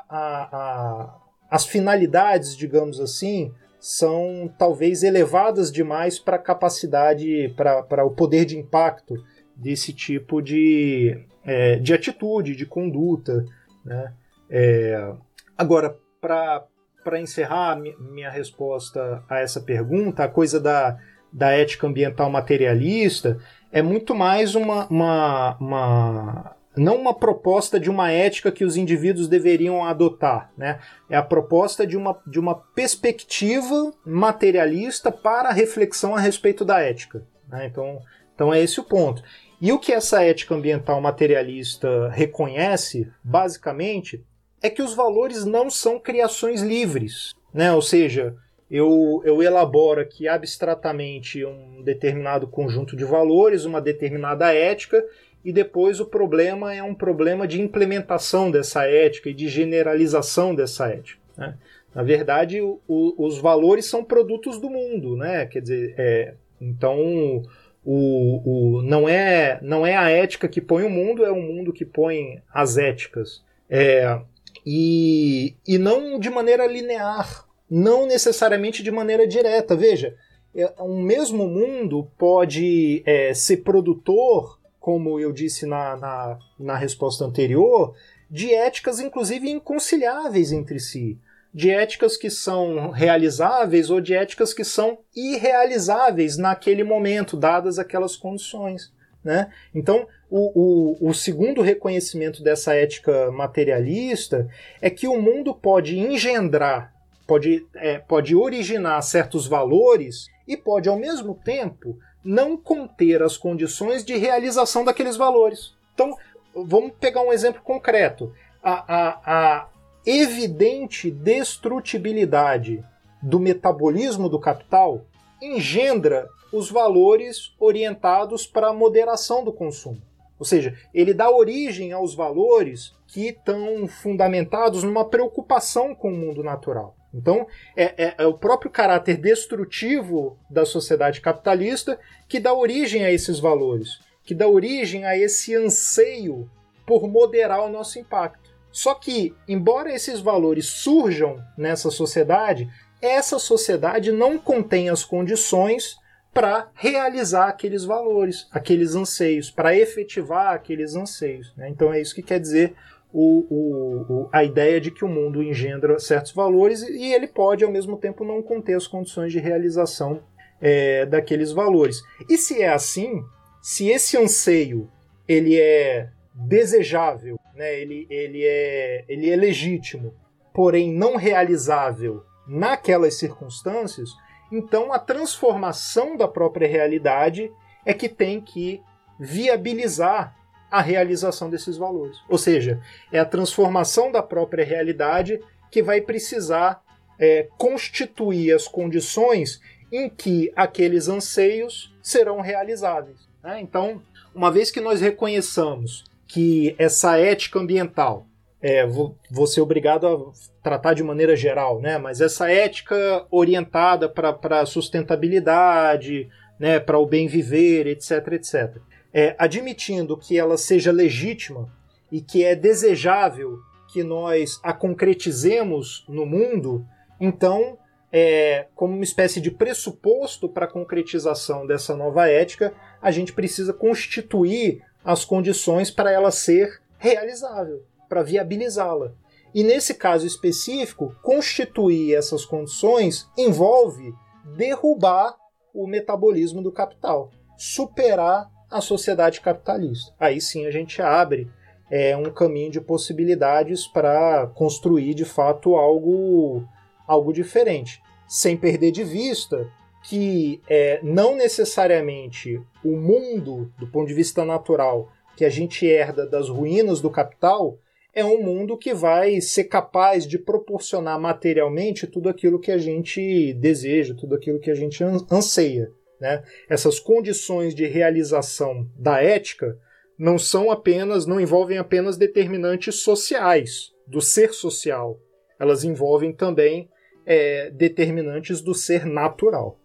Speaker 2: a, a, as finalidades, digamos assim, são talvez elevadas demais para a capacidade, para o poder de impacto desse tipo de, é, de atitude, de conduta. Né? É, agora, para encerrar minha resposta a essa pergunta, a coisa da, da ética ambiental materialista é muito mais uma, uma, uma não uma proposta de uma ética que os indivíduos deveriam adotar, né? É a proposta de uma, de uma perspectiva materialista para a reflexão a respeito da ética. Né? Então, então é esse o ponto. E o que essa ética ambiental materialista reconhece, basicamente, é que os valores não são criações livres. Né? Ou seja, eu, eu elaboro aqui abstratamente um determinado conjunto de valores, uma determinada ética, e depois o problema é um problema de implementação dessa ética e de generalização dessa ética. Né? Na verdade, o, o, os valores são produtos do mundo, né? Quer dizer, é, então o, não, é, não é a ética que põe o mundo, é o mundo que põe as éticas. É, e, e não de maneira linear, não necessariamente de maneira direta. Veja, é, um mesmo mundo pode é, ser produtor como eu disse na, na, na resposta anterior, de éticas inclusive inconciliáveis entre si. De éticas que são realizáveis ou de éticas que são irrealizáveis naquele momento, dadas aquelas condições. Né? Então, o, o, o, segundo reconhecimento dessa ética materialista é que o mundo pode engendrar, pode, é, pode originar certos valores e pode, ao mesmo tempo, não conter as condições de realização daqueles valores. Então, vamos pegar um exemplo concreto. A, a, a evidente destrutibilidade do metabolismo do capital engendra os valores orientados para a moderação do consumo. Ou seja, ele dá origem aos valores que estão fundamentados numa preocupação com o mundo natural. Então, é, é, é, o próprio caráter destrutivo da sociedade capitalista que dá origem a esses valores, que dá origem a esse anseio por moderar o nosso impacto. Só que, embora esses valores surjam nessa sociedade, essa sociedade não contém as condições para realizar aqueles valores, aqueles anseios, para efetivar aqueles anseios. Né? Então é isso que quer dizer o, o, a ideia de que o mundo engendra certos valores e ele pode, ao mesmo tempo, não conter as condições de realização é, daqueles valores. E se é assim, se esse anseio ele é desejável, né, ele, ele, é, ele é legítimo, porém não realizável naquelas circunstâncias, então a transformação da própria realidade é que tem que viabilizar a realização desses valores. Ou seja, é a transformação da própria realidade que vai precisar é, constituir as condições em que aqueles anseios serão realizáveis. Né? Então, uma vez que nós reconheçamos que essa ética ambiental, é, vou, vou, ser obrigado a tratar de maneira geral, né? mas essa ética orientada para a sustentabilidade, né, para o bem viver, etc, etc é, admitindo que ela seja legítima e que é desejável que nós a concretizemos no mundo, então é, como uma espécie de pressuposto para a concretização dessa nova ética, a gente precisa constituir as condições para ela ser realizável, para viabilizá-la. E nesse caso específico, constituir essas condições envolve derrubar o metabolismo do capital, superar a sociedade capitalista. Aí sim a gente abre é, um caminho de possibilidades para construir de fato algo, algo diferente, sem perder de vista que é, não necessariamente o mundo, do ponto de vista natural, que a gente herda das ruínas do capital, é um mundo que vai ser capaz de proporcionar materialmente tudo aquilo que a gente deseja, tudo aquilo que a gente anseia. Né? Essas condições de realização da ética não são apenas, não envolvem apenas determinantes sociais, do ser social. Elas envolvem também é, determinantes do ser natural.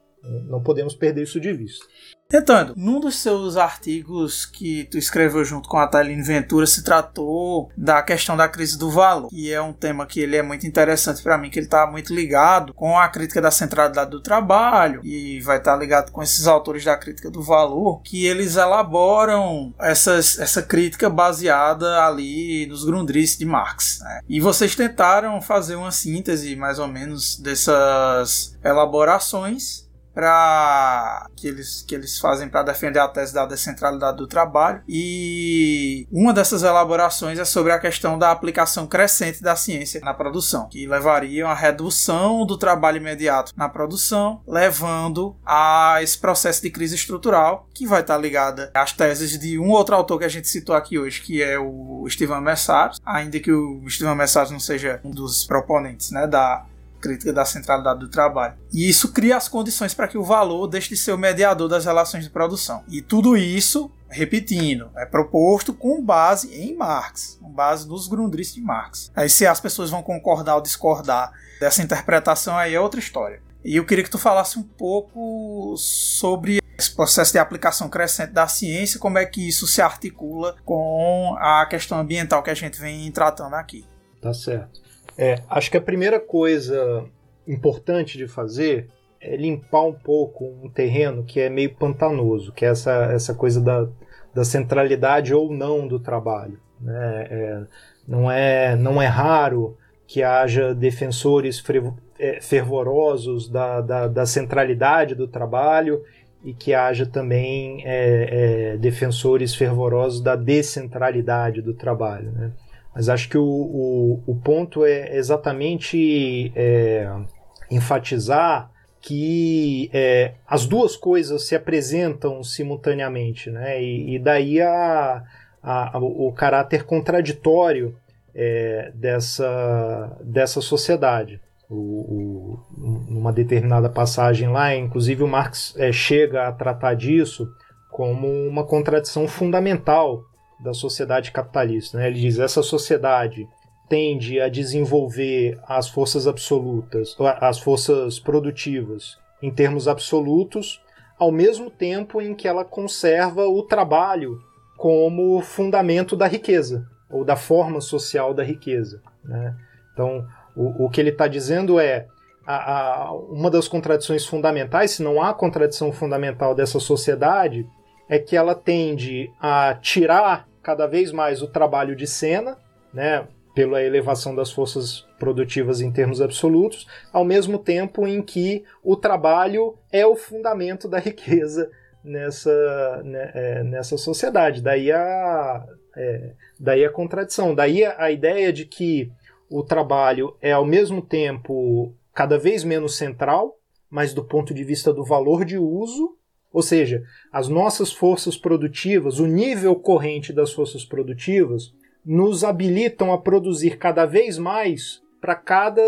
Speaker 2: Não podemos perder isso de vista.
Speaker 1: Tentando, num dos seus artigos que tu escreveu junto com a Thaline Ventura se tratou da questão da crise do valor, que é um tema que ele é muito interessante para mim, que ele está muito ligado com a crítica da centralidade do trabalho e vai estar tá ligado com esses autores da crítica do valor, que eles elaboram essas, essa crítica baseada ali nos Grundrisse de Marx. Né? E vocês tentaram fazer uma síntese mais ou menos dessas elaborações para que eles, que eles fazem para defender a tese da descentralidade do trabalho. E uma dessas elaborações é sobre a questão da aplicação crescente da ciência na produção, que levaria a redução do trabalho imediato na produção, levando a esse processo de crise estrutural que vai estar ligada às teses de um outro autor que a gente citou aqui hoje, que é o Steven Messars, ainda que o Steven Messars não seja um dos proponentes né, da crítica da centralidade do trabalho. E isso cria as condições para que o valor deixe de ser o mediador das relações de produção. E tudo isso, repetindo, é proposto com base em Marx, com base nos Grundrisse de Marx. Aí se as pessoas vão concordar ou discordar dessa interpretação aí é outra história. E eu queria que tu falasse um pouco sobre esse processo de aplicação crescente da ciência, como é que isso se articula com a questão ambiental que a gente vem tratando aqui.
Speaker 2: Tá certo. É, acho que a primeira coisa importante de fazer é limpar um pouco um terreno que é meio pantanoso, que é essa, essa coisa da, da centralidade ou não do trabalho. Né? É, não, é, não é raro que haja defensores é, fervorosos da, da, da, centralidade do trabalho e que haja também é, é, defensores fervorosos da descentralidade do trabalho. Né? Mas acho que o, o, o ponto é exatamente é, enfatizar que é, as duas coisas se apresentam simultaneamente, né? E, e daí a, a, o caráter contraditório é, dessa, dessa sociedade. O, o, numa determinada passagem lá, inclusive o Marx é, chega a tratar disso como uma contradição fundamental da sociedade capitalista. Né? Ele diz essa sociedade tende a desenvolver as forças absolutas, as forças produtivas em termos absolutos, ao mesmo tempo em que ela conserva o trabalho como fundamento da riqueza ou da forma social da riqueza. Né? Então, o, o que ele está dizendo é a, a, uma das contradições fundamentais, se não há contradição fundamental dessa sociedade, é que ela tende a tirar cada vez mais o trabalho de cena, né, pela elevação das forças produtivas em termos absolutos, ao mesmo tempo em que o trabalho é o fundamento da riqueza nessa, né, é, nessa sociedade. Daí a, é, daí a contradição, daí a, a ideia de que o trabalho é ao mesmo tempo cada vez menos central, mas do ponto de vista do valor de uso, ou seja, as nossas forças produtivas, o nível corrente das forças produtivas, nos habilitam a produzir cada vez mais para cada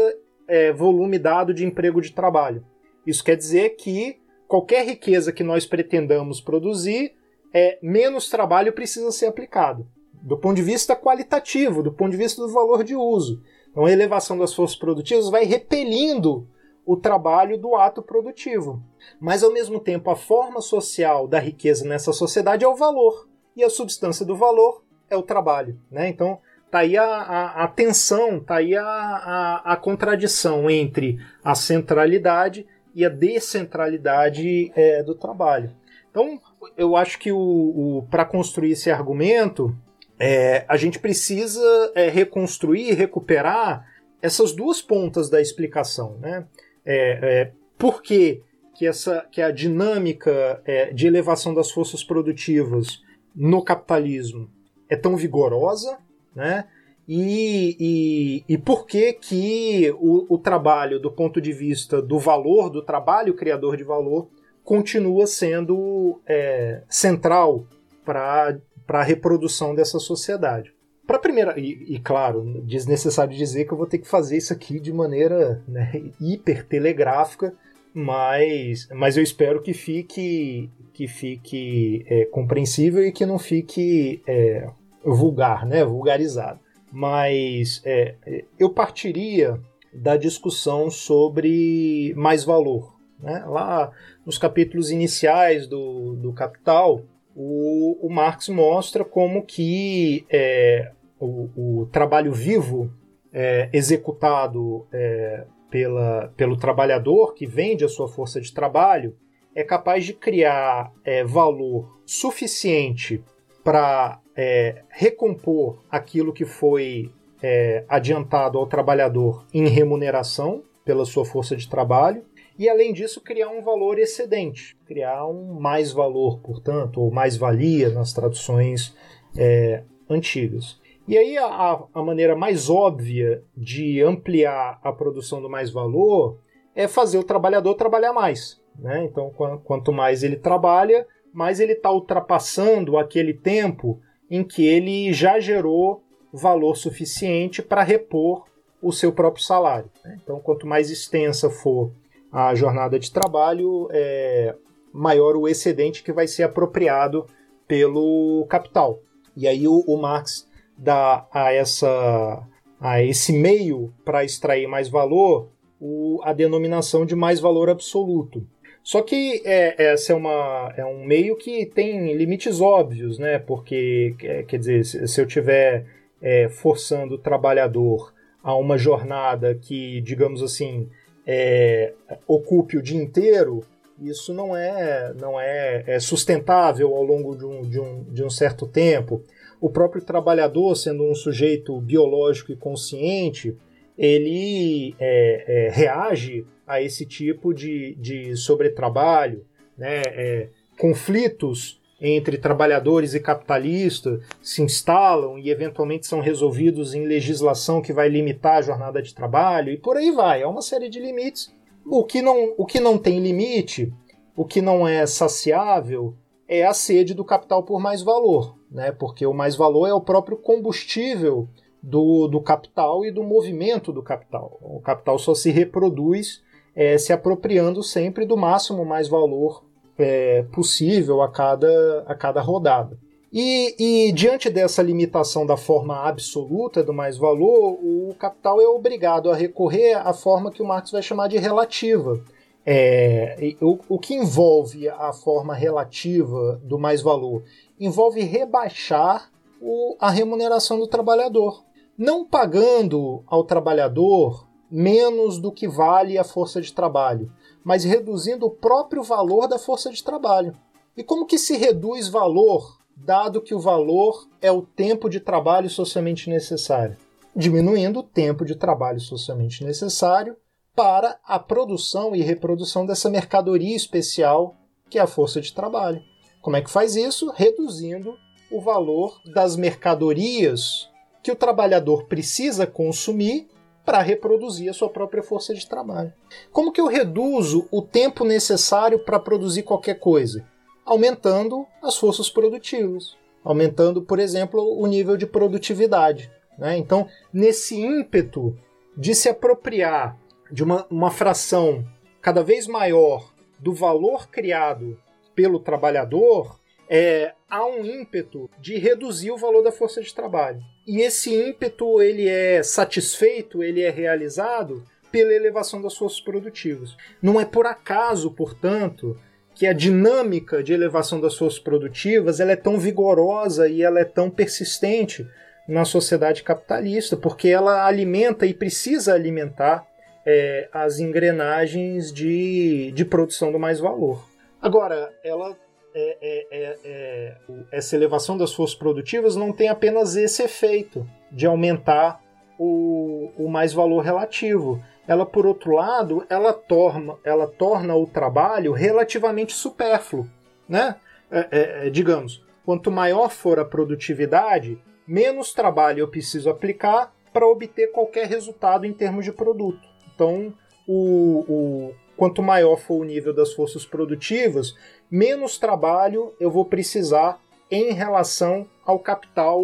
Speaker 2: é, volume dado de emprego de trabalho. Isso quer dizer que qualquer riqueza que nós pretendamos produzir, é, menos trabalho precisa ser aplicado. Do ponto de vista qualitativo, do ponto de vista do valor de uso. Então, a elevação das forças produtivas vai repelindo o trabalho do ato produtivo. Mas, ao mesmo tempo, a forma social da riqueza nessa sociedade é o valor. E a substância do valor é o trabalho. Né? Então, Tá aí a, a, a tensão, tá aí a, a, a, contradição entre a centralidade e a descentralidade é, do trabalho. Então, eu acho que o, o para construir esse argumento, é, a gente precisa é, reconstruir, recuperar essas duas pontas da explicação. Né? É, é por que, que, essa, que a dinâmica é, de elevação das forças produtivas no capitalismo é tão vigorosa, né? E, e, e por que, que o, o trabalho, do ponto de vista do valor, do trabalho criador de valor, continua sendo é, central para a reprodução dessa sociedade. Para primeira e, e, claro, desnecessário dizer que eu vou ter que fazer isso aqui de maneira né, hiper telegráfica, mas, mas eu espero que fique que fique é, compreensível e que não fique é, vulgar, né, vulgarizado. Mas é, eu partiria da discussão sobre mais valor. Né? Lá nos capítulos iniciais do, do Capital, o, o Marx mostra como que é, o, o, trabalho vivo é, executado é, pela, pelo trabalhador que vende a sua força de trabalho é capaz de criar é, valor suficiente para é, recompor aquilo que foi é, adiantado ao trabalhador em remuneração pela sua força de trabalho e, além disso, criar um valor excedente, criar um mais valor, portanto, ou mais valia nas traduções é, antigas. E aí a, a, maneira mais óbvia de ampliar a produção do mais valor é fazer o trabalhador trabalhar mais. Né? Então, quanto mais ele trabalha, mais ele está ultrapassando aquele tempo em que ele já gerou valor suficiente para repor o seu próprio salário. Né? Então, quanto mais extensa for a jornada de trabalho, é, maior o excedente que vai ser apropriado pelo capital. E aí o, o Marx dá a, essa, a esse meio para extrair mais valor o, a denominação de mais valor absoluto. Só que é, essa é, uma, é um meio que tem limites óbvios, né? Porque, é, quer dizer, se eu tiver é, forçando o trabalhador a uma jornada que, digamos assim, é, ocupe o dia inteiro, isso não é, não é, é sustentável ao longo de um, de, um, de um certo tempo. O próprio trabalhador, sendo um sujeito biológico e consciente, ele é, é, reage a esse tipo de, de sobretrabalho, né? É, conflitos entre trabalhadores e capitalistas se instalam e eventualmente são resolvidos em legislação que vai limitar a jornada de trabalho e por aí vai. É uma série de limites. O que não, o que não tem limite, o que não é saciável, é a sede do capital por mais valor, né? porque o mais valor é o próprio combustível do, do capital e do movimento do capital. O capital só se reproduz é, se apropriando sempre do máximo mais valor é, possível a cada, a cada rodada. E, e, diante dessa limitação da forma absoluta do mais valor, o capital é obrigado a recorrer à forma que o Marx vai chamar de relativa. É, o, o que envolve a forma relativa do mais valor? Envolve rebaixar o, a remuneração do trabalhador, não pagando ao trabalhador menos do que vale a força de trabalho, mas reduzindo o próprio valor da força de trabalho. E como que se reduz valor, dado que o valor é o tempo de trabalho socialmente necessário? Diminuindo o tempo de trabalho socialmente necessário para a produção e reprodução dessa mercadoria especial que é a força de trabalho. Como é que faz isso? Reduzindo o valor das mercadorias que o trabalhador precisa consumir para reproduzir a sua própria força de trabalho. Como que eu reduzo o tempo necessário para produzir qualquer coisa? Aumentando as forças produtivas, aumentando, por exemplo, o nível de produtividade. Né? Então, nesse ímpeto de se apropriar de uma, uma fração cada vez maior do valor criado pelo trabalhador, é, há um ímpeto de reduzir o valor da força de trabalho. E esse ímpeto ele é satisfeito, ele é realizado pela elevação das forças produtivas. Não é por acaso, portanto, que a dinâmica de elevação das forças produtivas ela é tão vigorosa e ela é tão persistente na sociedade capitalista, porque ela alimenta e precisa alimentar é, as engrenagens de, de produção do mais valor. Agora, ela é, é, é, é essa elevação das forças produtivas não tem apenas esse efeito de aumentar o, o mais valor relativo. Ela, por outro lado, ela torna, ela torna o trabalho relativamente supérfluo. Né? É, digamos, quanto maior for a produtividade, menos trabalho eu preciso aplicar para obter qualquer resultado em termos de produto. Então, o, o, quanto maior for o nível das forças produtivas, menos trabalho eu vou precisar em relação ao capital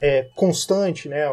Speaker 2: é, constante, né?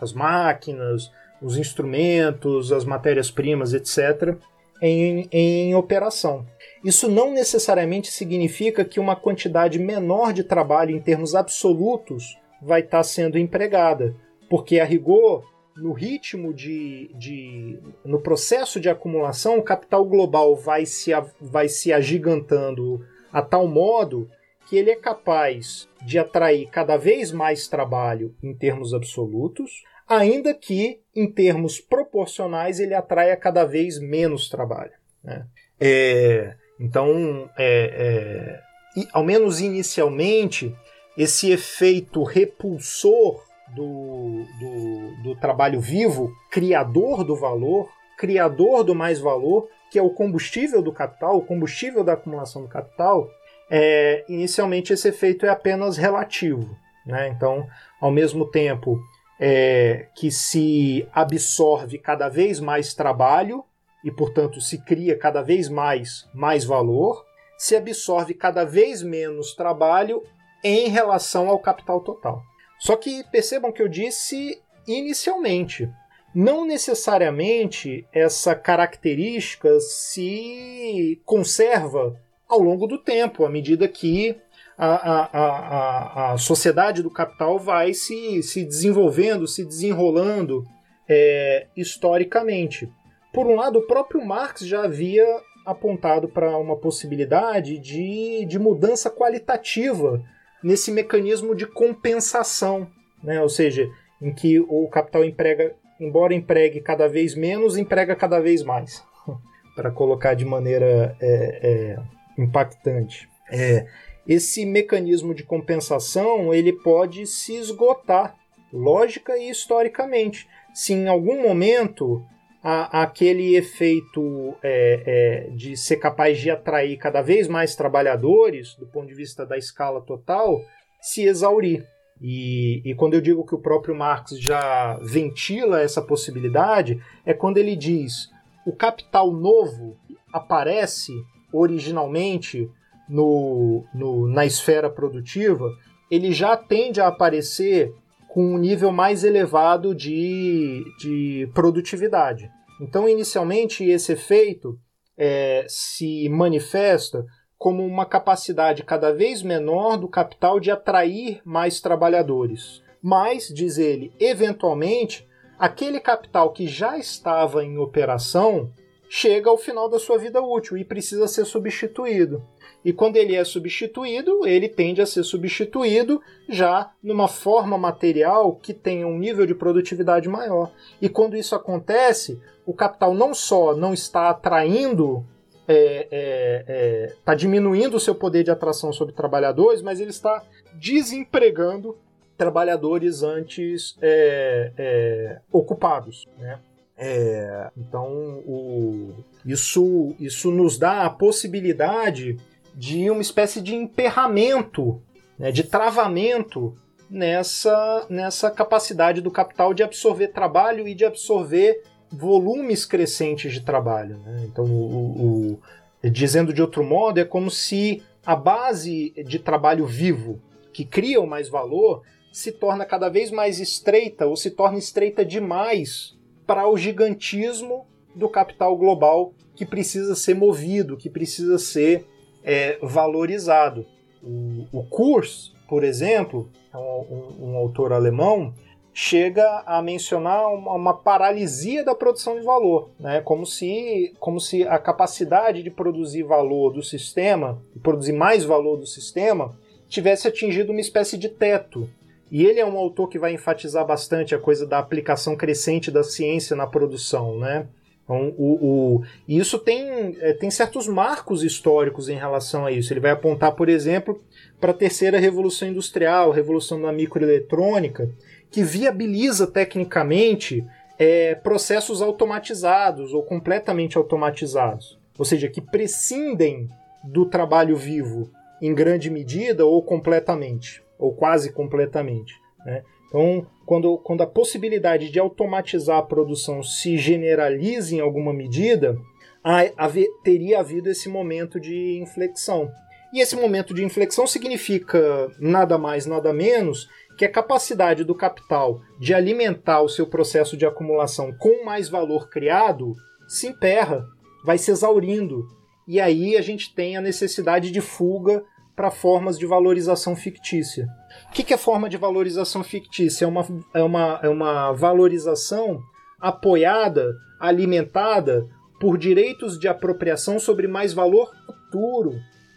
Speaker 2: as máquinas, os instrumentos, as matérias-primas, etc., em, em operação. Isso não necessariamente significa que uma quantidade menor de trabalho em termos absolutos vai estar sendo empregada, porque a rigor, no ritmo de, de no processo de acumulação, o capital global vai se, vai se agigantando a tal modo que ele é capaz de atrair cada vez mais trabalho em termos absolutos, ainda que em termos proporcionais ele atraia cada vez menos trabalho. Né? É, então, é, é, ao menos inicialmente, esse efeito repulsor do, do, do trabalho vivo, criador do valor, criador do mais valor, que é o combustível do capital, o combustível da acumulação do capital, é, inicialmente esse efeito é apenas relativo. Né? Então, ao mesmo tempo é, que se absorve cada vez mais trabalho e, portanto, se cria cada vez mais, mais valor, se absorve cada vez menos trabalho em relação ao capital total. Só que percebam que eu disse inicialmente. Não necessariamente essa característica se conserva ao longo do tempo, à medida que a, a, a, a sociedade do capital vai se, se desenvolvendo, se desenrolando é, historicamente. Por um lado, o próprio Marx já havia apontado para uma possibilidade de, de mudança qualitativa nesse mecanismo de compensação, né? ou seja, em que o capital emprega, embora empregue cada vez menos, emprega cada vez mais, para colocar de maneira é, é, impactante. É, esse mecanismo de compensação ele pode se esgotar, lógica e historicamente. Se em algum momento a, aquele efeito é, é, de ser capaz de atrair cada vez mais trabalhadores, do ponto de vista da escala total, se exaurir. E, e, quando eu digo que o próprio Marx já ventila essa possibilidade, é quando ele diz o capital novo aparece originalmente no, no, na esfera produtiva, ele já tende a aparecer com um nível mais elevado de, de produtividade. Então, inicialmente, esse efeito é, se manifesta como uma capacidade cada vez menor do capital de atrair mais trabalhadores. Mas, diz ele, eventualmente, aquele capital que já estava em operação chega ao final da sua vida útil e precisa ser substituído. E quando ele é substituído, ele tende a ser substituído já numa forma material que tenha um nível de produtividade maior. E quando isso acontece, o capital não só não está atraindo, é, é, é, tá diminuindo o seu poder de atração sobre trabalhadores, mas ele está desempregando trabalhadores antes é, ocupados. Né? É, então, o, isso, isso nos dá a possibilidade de uma espécie de emperramento, né, de travamento nessa, nessa capacidade do capital de absorver trabalho e de absorver volumes crescentes de trabalho. Né? Então, o, o, dizendo de outro modo, é como se a base de trabalho vivo que cria o mais valor se torna cada vez mais estreita ou se torna estreita demais para o gigantismo do capital global que precisa ser movido, que precisa ser é, valorizado. O, o Kurs, por exemplo, é um, um, autor alemão, chega a mencionar uma, uma, paralisia da produção de valor, né? como, se, como se a capacidade de produzir valor do sistema, produzir mais valor do sistema, tivesse atingido uma espécie de teto E ele é um autor que vai enfatizar bastante a coisa da aplicação crescente da ciência na produção, né? Então, o, o, e isso tem, é, tem certos marcos históricos em relação a isso. Ele vai apontar, por exemplo, para a terceira revolução industrial, revolução da microeletrônica, que viabiliza tecnicamente é, processos automatizados ou completamente automatizados, ou seja, que prescindem do trabalho vivo em grande medida ou completamente, ou quase completamente. Né? Então, quando, quando a possibilidade de automatizar a produção se generaliza em alguma medida, teria havido esse momento de inflexão. E esse momento de inflexão significa nada mais, nada menos que a capacidade do capital de alimentar o seu processo de acumulação com mais valor criado se emperra, vai se exaurindo. E aí a gente tem a necessidade de fuga para formas de valorização fictícia. O que, é forma de valorização fictícia? É uma, é, uma, é uma valorização apoiada, alimentada por direitos de apropriação sobre mais valor futuro,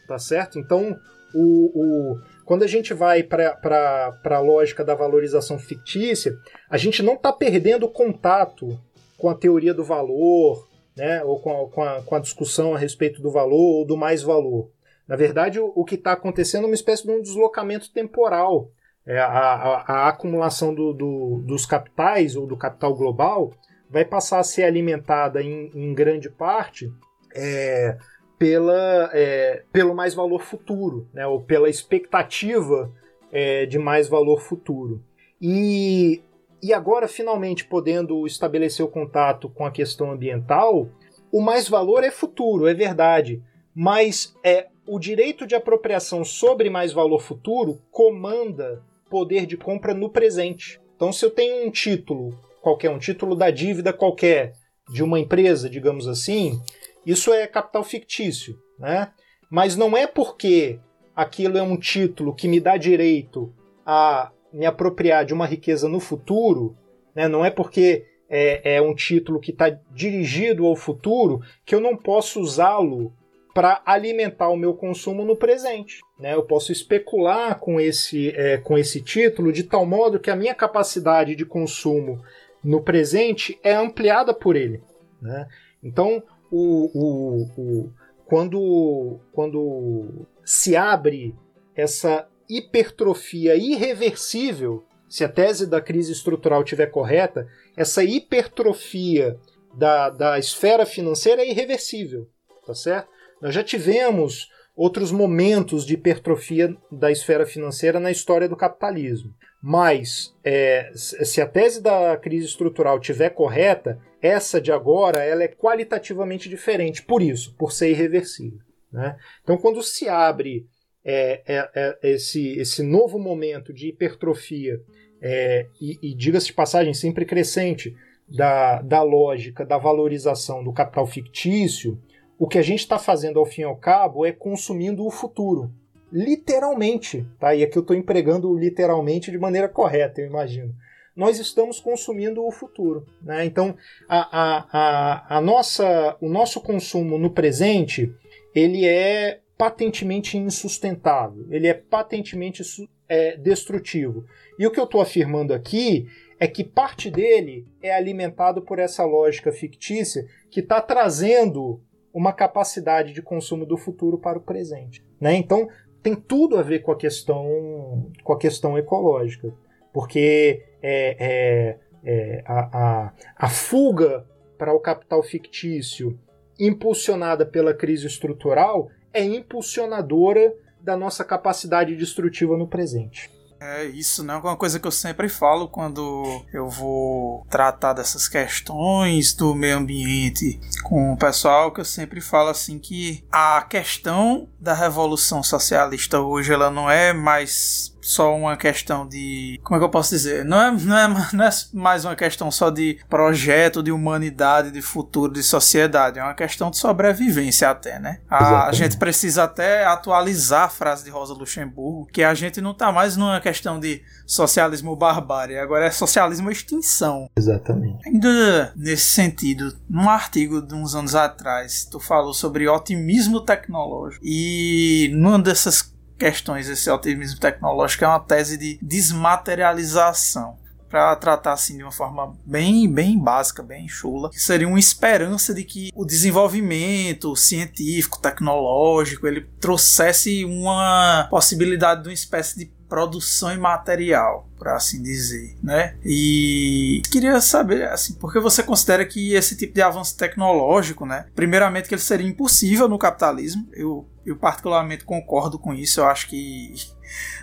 Speaker 2: tá certo? Então, o, o, quando a gente vai para a lógica da valorização fictícia, a gente não está perdendo contato com a teoria do valor, né, ou com a, com, a, com a discussão a respeito do valor ou do mais valor. Na verdade, o, o que está acontecendo é uma espécie de um deslocamento temporal. É, a, a, a, acumulação do, do, dos capitais ou do capital global vai passar a ser alimentada em, em grande parte é, pela, é, pelo mais valor futuro, né, ou pela expectativa é, de mais valor futuro. E, e agora, finalmente, podendo estabelecer o contato com a questão ambiental, o mais valor é futuro, é verdade, mas é o direito de apropriação sobre mais valor futuro comanda poder de compra no presente. Então, se eu tenho um título, qualquer, um título da dívida qualquer, de uma empresa, digamos assim, isso é capital fictício, né? Mas não é porque aquilo é um título que me dá direito a me apropriar de uma riqueza no futuro, né? não é porque é, é um título que está dirigido ao futuro que eu não posso usá-lo para alimentar o meu consumo no presente. Né? Eu posso especular com esse, é, com esse título de tal modo que a minha capacidade de consumo no presente é ampliada por ele. Né? Então, o, o, o, quando, quando se abre essa hipertrofia irreversível, se a tese da crise estrutural estiver correta, essa hipertrofia da, da esfera financeira é irreversível, tá certo? Nós já tivemos outros momentos de hipertrofia da esfera financeira na história do capitalismo. Mas, é, se a tese da crise estrutural estiver correta, essa de agora ela é qualitativamente diferente, por isso, por ser irreversível. Né? Então, quando se abre é, é, é esse, esse novo momento de hipertrofia, é, e, e diga-se de passagem, sempre crescente, da, da lógica da valorização do capital fictício, o que a gente está fazendo ao fim e ao cabo é consumindo o futuro. Literalmente, tá? E aqui eu estou empregando literalmente de maneira correta, eu imagino. Nós estamos consumindo o futuro. Né? Então, a, a, a, a nossa, o nosso consumo no presente ele é patentemente insustentável, ele é patentemente é, destrutivo. E o que eu estou afirmando aqui é que parte dele é alimentado por essa lógica fictícia que está trazendo uma capacidade de consumo do futuro para o presente. Né? Então tem tudo a ver com a questão, com a questão ecológica, porque é, é, é a, a, a fuga para o capital fictício impulsionada pela crise estrutural é impulsionadora da nossa capacidade destrutiva no presente.
Speaker 1: É isso, né? Uma coisa que eu sempre falo quando eu vou tratar dessas questões do meio ambiente com o pessoal, que eu sempre falo assim que a questão da revolução socialista hoje ela não é mais só uma questão de. Como é que eu posso dizer? Não é, não, é, não é mais uma questão só de projeto, de humanidade, de futuro, de sociedade. É uma questão de sobrevivência até, né? A, a gente precisa até atualizar a frase de Rosa Luxemburgo, que a gente não tá mais numa questão de socialismo barbárie, agora é socialismo extinção.
Speaker 2: Exatamente.
Speaker 1: Ainda nesse sentido, num artigo de uns anos atrás, tu falou sobre otimismo tecnológico. E numa dessas questões. Esse otimismo tecnológico é uma tese de desmaterialização para tratar assim de uma forma bem, bem básica, bem chula, que seria uma esperança de que o desenvolvimento científico, tecnológico, ele trouxesse uma possibilidade de uma espécie de produção imaterial, por assim dizer, né? E queria saber, assim, por que você considera que esse tipo de avanço tecnológico, né? Primeiramente que ele seria impossível no capitalismo. Eu, eu particularmente concordo com isso. Eu acho que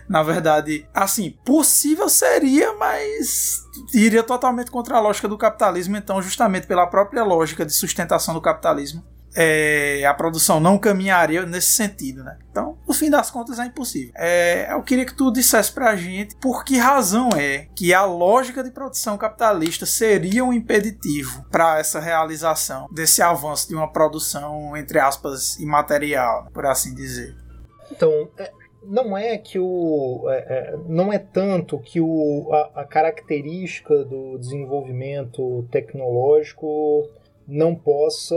Speaker 1: na verdade, assim, possível seria, mas iria totalmente contra a lógica do capitalismo. Então, justamente pela própria lógica de sustentação do capitalismo, é, a produção não caminharia nesse sentido, né? Então, no fim das contas, é impossível. É, eu queria que tu dissesse pra gente por que razão é que a lógica de produção capitalista seria um impeditivo para essa realização desse avanço de uma produção, entre aspas, imaterial, por assim dizer.
Speaker 2: Então, é, não é que o é, é, não é tanto que o, a, a, característica do desenvolvimento tecnológico não possa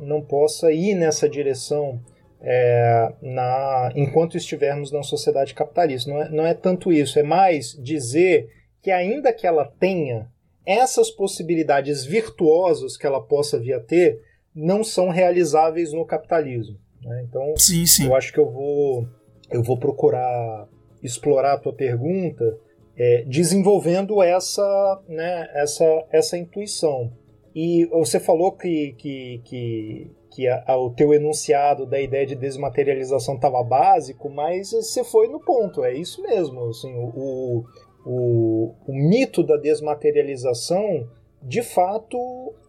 Speaker 2: não possa ir nessa direção é, na enquanto estivermos na sociedade capitalista não é, não é tanto isso é mais dizer que ainda que ela tenha essas possibilidades virtuosas que ela possa vir a ter não são realizáveis no capitalismo né? então
Speaker 1: sim, sim.
Speaker 2: eu acho que eu vou eu vou procurar explorar a tua pergunta é, desenvolvendo essa, né, essa, essa intuição. E você falou que, que, que, que a, a, o teu enunciado da ideia de desmaterialização estava básico, mas você foi no ponto, é isso mesmo. Assim, o, o, o mito da desmaterialização, de fato,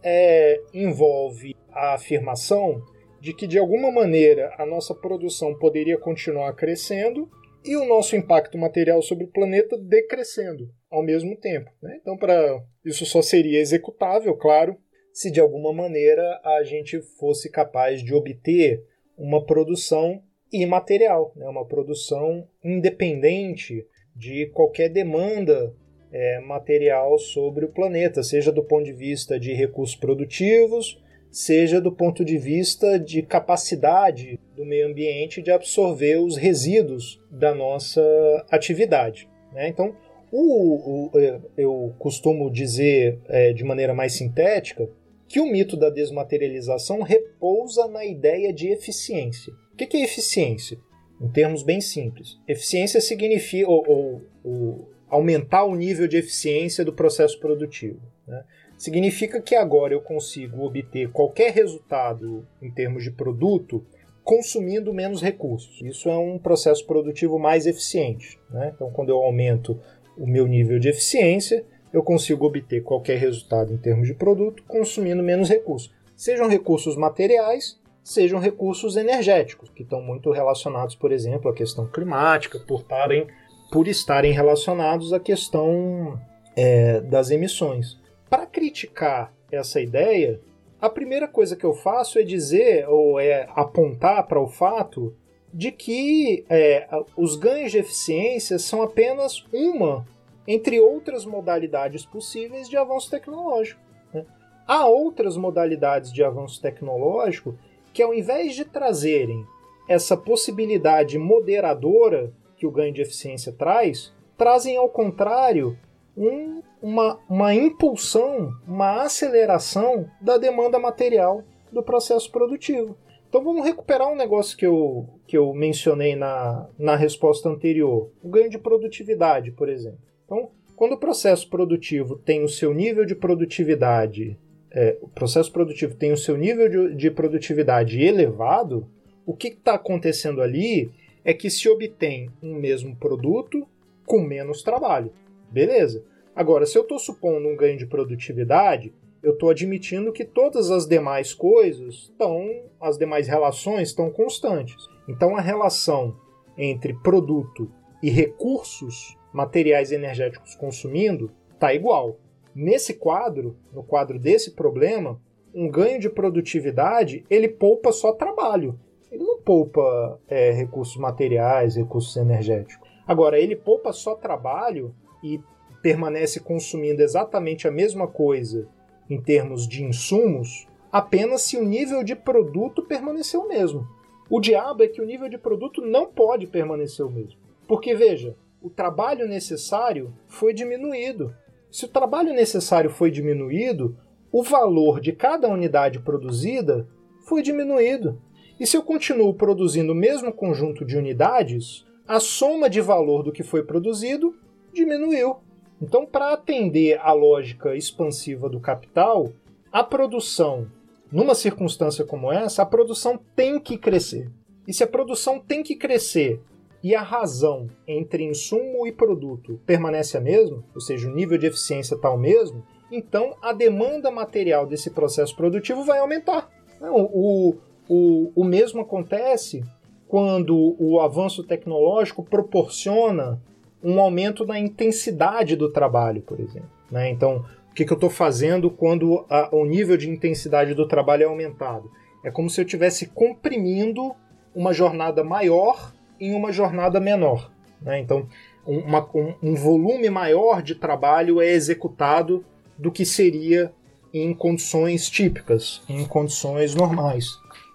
Speaker 2: é, envolve a afirmação de que de alguma maneira a nossa produção poderia continuar crescendo e o nosso impacto material sobre o planeta decrescendo ao mesmo tempo. Né? Então, para isso só seria executável, claro, se de alguma maneira a gente fosse capaz de obter uma produção imaterial, né? uma produção independente de qualquer demanda é, material sobre o planeta, seja do ponto de vista de recursos produtivos, seja do ponto de vista de capacidade do meio ambiente de absorver os resíduos da nossa atividade. Né? Então, o, o, eu costumo dizer é, de maneira mais sintética que o mito da desmaterialização repousa na ideia de eficiência. O que é eficiência? Em termos bem simples, eficiência significa ou, ou, ou aumentar o nível de eficiência do processo produtivo. Né? Significa que agora eu consigo obter qualquer resultado em termos de produto consumindo menos recursos. Isso é um processo produtivo mais eficiente. Né? Então, quando eu aumento o meu nível de eficiência, eu consigo obter qualquer resultado em termos de produto consumindo menos recursos. Sejam recursos materiais, sejam recursos energéticos, que estão muito relacionados, por exemplo, à questão climática, por, tarem, por estarem relacionados à questão é, das emissões. Para criticar essa ideia, a primeira coisa que eu faço é dizer ou é apontar para o fato de que é, os ganhos de eficiência são apenas uma entre outras modalidades possíveis de avanço tecnológico. Né? Há outras modalidades de avanço tecnológico que, ao invés de trazerem essa possibilidade moderadora que o ganho de eficiência traz, trazem ao contrário um uma, uma impulsão, uma aceleração da demanda material do processo produtivo. Então vamos recuperar um negócio que eu, que eu mencionei na, na resposta anterior, o ganho de produtividade, por exemplo. Então, quando o processo produtivo tem o seu nível de produtividade, é, o processo produtivo tem o seu nível de, de produtividade elevado, o que está acontecendo ali é que se obtém um mesmo produto com menos trabalho. Beleza. Agora, se eu estou supondo um ganho de produtividade, eu estou admitindo que todas as demais coisas estão, as demais relações estão constantes. Então a relação entre produto e recursos materiais energéticos consumindo está igual. Nesse quadro, no quadro desse problema, um ganho de produtividade ele poupa só trabalho. Ele não poupa é, recursos materiais, recursos energéticos. Agora, ele poupa só trabalho e permanece consumindo exatamente a mesma coisa em termos de insumos, apenas se o nível de produto permaneceu o mesmo. O diabo é que o nível de produto não pode permanecer o mesmo. Porque, veja, o trabalho necessário foi diminuído. Se o trabalho necessário foi diminuído, o valor de cada unidade produzida foi diminuído. E se eu continuo produzindo o mesmo conjunto de unidades, a soma de valor do que foi produzido diminuiu. Então, para atender à lógica expansiva do capital, a produção numa circunstância como essa, a produção tem que crescer. E se a produção tem que crescer e a razão entre insumo e produto permanece a mesma, ou seja, o nível de eficiência está o mesmo, então a demanda material desse processo produtivo vai aumentar. O, o, o mesmo acontece quando o avanço tecnológico proporciona um aumento na intensidade do trabalho, por exemplo. Né? Então, o que, que eu estou fazendo quando a, o nível de intensidade do trabalho é aumentado? É como se eu estivesse comprimindo uma jornada maior em uma jornada menor. Né? Então, uma, um, um volume maior de trabalho é executado do que seria em condições típicas, em condições normais.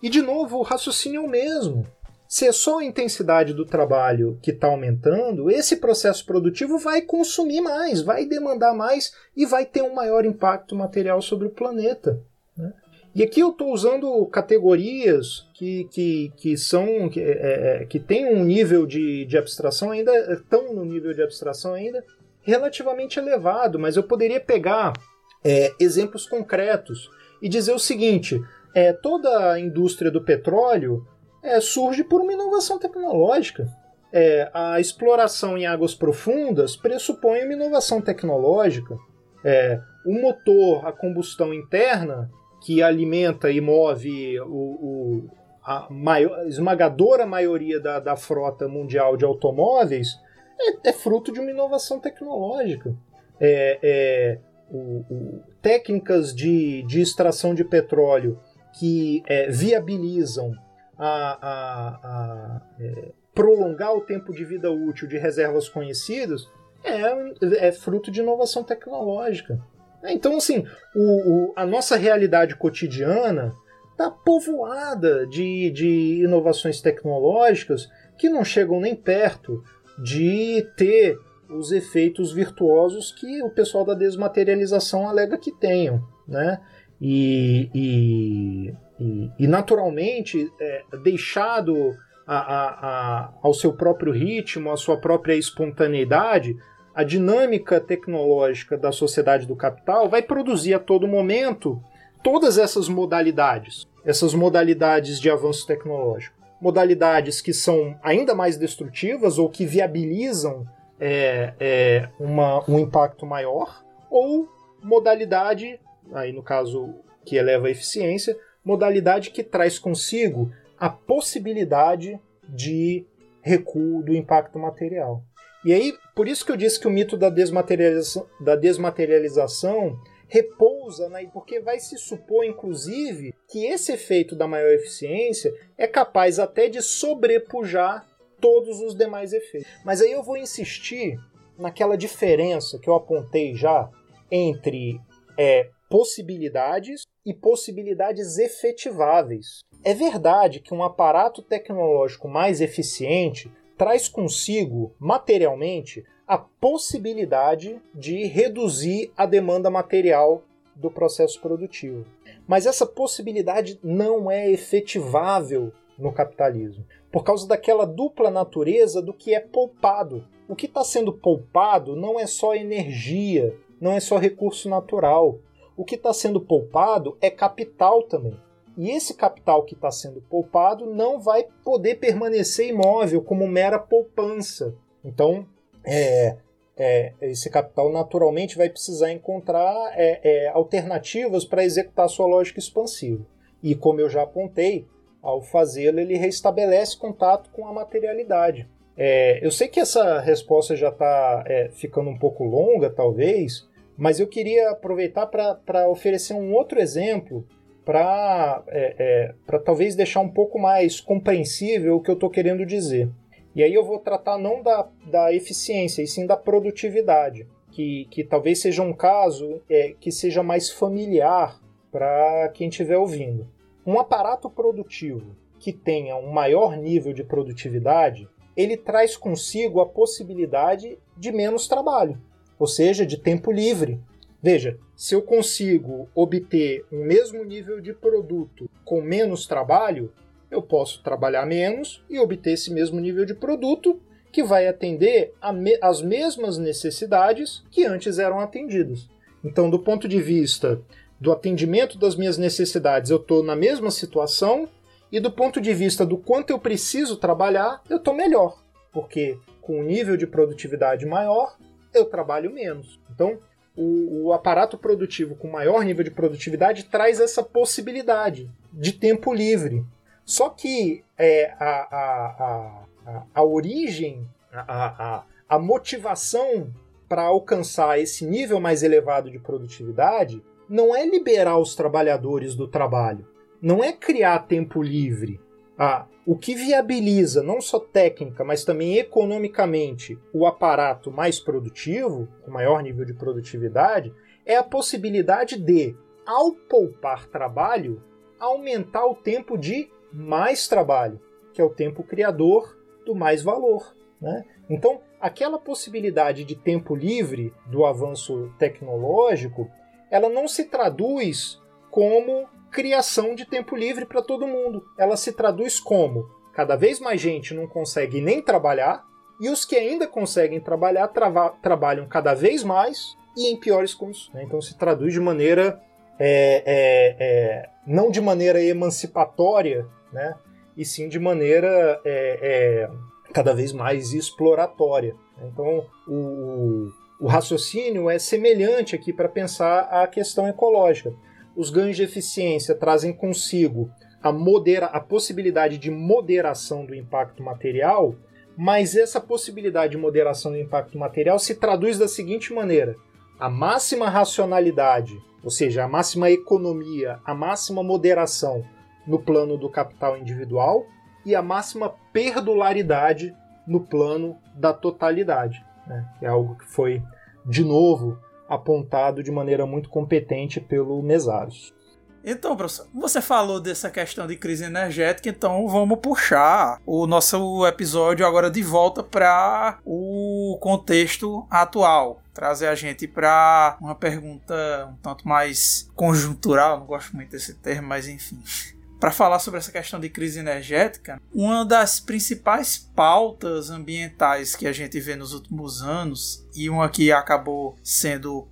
Speaker 2: E, de novo, o raciocínio é o mesmo se é só a intensidade do trabalho que está aumentando, esse processo produtivo vai consumir mais, vai demandar mais e vai ter um maior impacto material sobre o planeta. Né? E aqui eu estou usando categorias que, que, que são que, é, é que têm um nível de, de abstração ainda, estão no nível de abstração ainda relativamente elevado, mas eu poderia pegar é, exemplos concretos e dizer o seguinte: é, toda a indústria do petróleo é, surge por uma inovação tecnológica. É, a exploração em águas profundas pressupõe uma inovação tecnológica. É, o motor a combustão interna, que alimenta e move o, o a maior, esmagadora maioria da, da, frota mundial de automóveis, é, é fruto de uma inovação tecnológica. É, é, o, o, técnicas de, de extração de petróleo que é, viabilizam a, a, a é, prolongar o tempo de vida útil de reservas conhecidas é, é fruto de inovação tecnológica. Então, assim, o, o, a nossa realidade cotidiana está povoada de, de inovações tecnológicas que não chegam nem perto de ter os efeitos virtuosos que o pessoal da desmaterialização alega que tenham. Né? E, e e, e naturalmente, é, deixado a, a, a, ao seu próprio ritmo, à sua própria espontaneidade, a dinâmica tecnológica da sociedade do capital vai produzir a todo momento todas essas modalidades, essas modalidades de avanço tecnológico. Modalidades que são ainda mais destrutivas ou que viabilizam é, é, uma, um impacto maior, ou modalidade, aí no caso que eleva a eficiência, modalidade que traz consigo a possibilidade de recuo do impacto material. E aí, por isso que eu disse que o mito da desmaterialização, da desmaterialização repousa, né, porque vai se supor, inclusive, que esse efeito da maior eficiência é capaz até de sobrepujar todos os demais efeitos. Mas aí eu vou insistir naquela diferença que eu apontei já entre é, possibilidades e possibilidades efetiváveis. É verdade que um aparato tecnológico mais eficiente traz consigo, materialmente, a possibilidade de reduzir a demanda material do processo produtivo. Mas essa possibilidade não é efetivável no capitalismo, por causa daquela dupla natureza do que é poupado. O que está sendo poupado não é só energia, não é só recurso natural, o que está sendo poupado é capital também. E esse capital que está sendo poupado não vai poder permanecer imóvel como mera poupança. Então, é, é, esse capital naturalmente vai precisar encontrar é, é alternativas para executar sua lógica expansiva. E como eu já apontei, ao fazê-lo, ele restabelece contato com a materialidade. É, eu sei que essa resposta já está é, ficando um pouco longa, talvez, mas eu queria aproveitar para oferecer um outro exemplo para é, é, talvez deixar um pouco mais compreensível o que eu estou querendo dizer. E aí eu vou tratar não da, da eficiência, e sim da produtividade, que, que talvez seja um caso é, que seja mais familiar para quem estiver ouvindo. Um aparato produtivo que tenha um maior nível de produtividade, ele traz consigo a possibilidade de menos trabalho, ou seja, de tempo livre. Veja, se eu consigo obter um mesmo nível de produto com menos trabalho, eu posso trabalhar menos e obter esse mesmo nível de produto que vai atender as mesmas necessidades que antes eram atendidas. Então, do ponto de vista do atendimento das minhas necessidades, eu estou na mesma situação, e do ponto de vista do quanto eu preciso trabalhar, eu estou melhor, porque com um nível de produtividade maior, eu trabalho menos. Então, o, o, aparato produtivo com maior nível de produtividade traz essa possibilidade de tempo livre. Só que é, a, a, a, a origem, a, a, a motivação para alcançar esse nível mais elevado de produtividade não é liberar os trabalhadores do trabalho, não é criar tempo livre. Ah, o que viabiliza não só técnica, mas também economicamente o aparato mais produtivo, com maior nível de produtividade, é a possibilidade de, ao poupar trabalho, aumentar o tempo de mais trabalho, que é o tempo criador do mais valor. Né? Então, aquela possibilidade de tempo livre do avanço tecnológico ela não se traduz como criação de tempo livre para todo mundo. Ela se traduz como cada vez mais gente não consegue nem trabalhar e os que ainda conseguem trabalhar trava, trabalham cada vez mais e em piores condições. Né? Então se traduz de maneira é, é, é, não de maneira emancipatória, né? e sim de maneira é, é, cada vez mais exploratória. Então o, o raciocínio é semelhante aqui para pensar a questão ecológica. Os ganhos de eficiência trazem consigo a, modera a possibilidade de moderação do impacto material, mas essa possibilidade de moderação do impacto material se traduz da seguinte maneira: a máxima racionalidade, ou seja, a máxima economia, a máxima moderação no plano do capital individual e a máxima perdularidade no plano da totalidade né? é algo que foi, de novo, apontado de maneira muito competente pelo Mesaros.
Speaker 1: Então, professor, você falou dessa questão de crise energética, então vamos puxar o nosso episódio agora de volta para o contexto atual. Trazer a gente para uma pergunta um tanto mais conjuntural, não gosto muito desse termo, mas enfim para falar sobre essa questão de crise energética, uma das principais pautas ambientais que a gente vê nos últimos anos, e uma que acabou sendo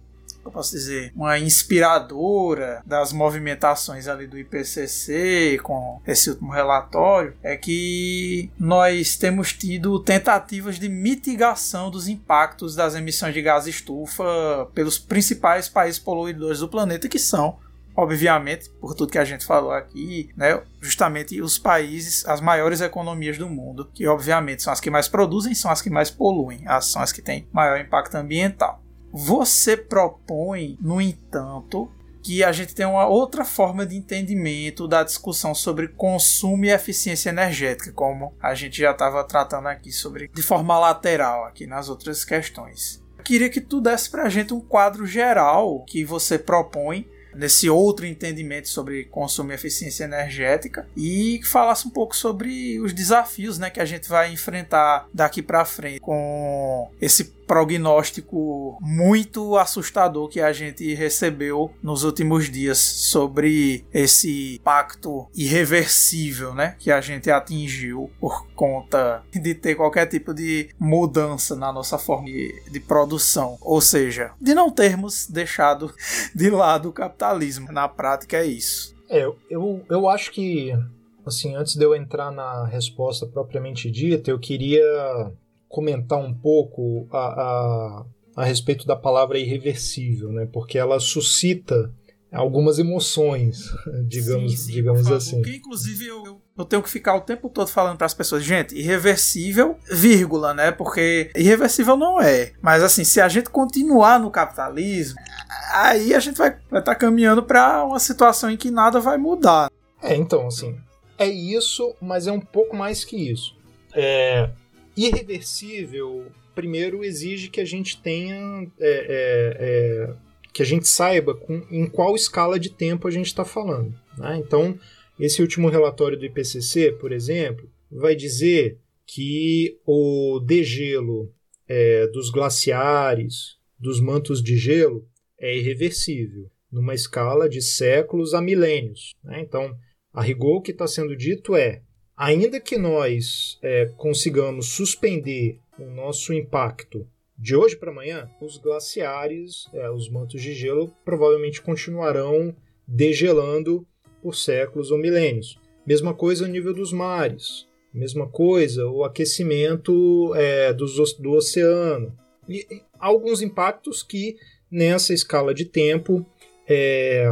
Speaker 1: eu posso dizer, uma inspiradora das movimentações ali do IPCC com esse último relatório, é que nós temos tido tentativas de mitigação dos impactos das emissões de gás estufa pelos principais países poluidores do planeta, que são obviamente, por tudo que a gente falou aqui, né, justamente os países, as maiores economias do mundo, que obviamente são as que mais produzem, são as que mais poluem, são as que têm maior impacto ambiental. Você propõe, no entanto, que a gente tenha uma outra forma de entendimento da discussão sobre consumo e eficiência energética, como a gente já estava tratando aqui sobre de forma lateral aqui nas outras questões. queria que tu desse para a gente um quadro geral que você propõe nesse outro entendimento sobre consumo e eficiência energética e falasse um pouco sobre os desafios né, que a gente vai enfrentar daqui para frente com esse prognóstico muito assustador que a gente recebeu nos últimos dias sobre esse pacto irreversível, né, que a gente atingiu por conta de ter qualquer tipo de mudança na nossa forma de produção, ou seja, de não termos deixado de lado o capitalismo. Na prática é isso.
Speaker 2: É, eu, eu acho que assim, antes de eu entrar na resposta propriamente dita, eu queria comentar um pouco a, a, a respeito da palavra irreversível, né? Porque ela suscita algumas emoções, digamos, sim, sim, digamos assim.
Speaker 1: Porque, inclusive, eu, eu, eu, tenho que ficar o tempo todo falando para as pessoas, gente, irreversível, vírgula, né? Porque irreversível não é. Mas, assim, se a gente continuar no capitalismo, aí a gente vai estar tá caminhando para uma situação em que nada vai mudar.
Speaker 2: É, então, assim, é isso, mas é um pouco mais que isso. É, irreversível, primeiro exige que a gente tenha. É, é, é, que a gente saiba com, em qual escala de tempo a gente está falando. Né? Então, Esse último relatório do IPCC, por exemplo, vai dizer que o degelo é, dos glaciares, dos mantos de gelo, é irreversível, numa escala de séculos a milênios. Né? Então, a rigor, o que está sendo dito é: ainda que nós é, consigamos suspender o nosso impacto de hoje para amanhã, os glaciares, é, os mantos de gelo, provavelmente continuarão degelando por séculos ou milênios. Mesma coisa no nível dos mares, mesma coisa o aquecimento é, do, do oceano. E alguns impactos que, nessa escala de tempo, é,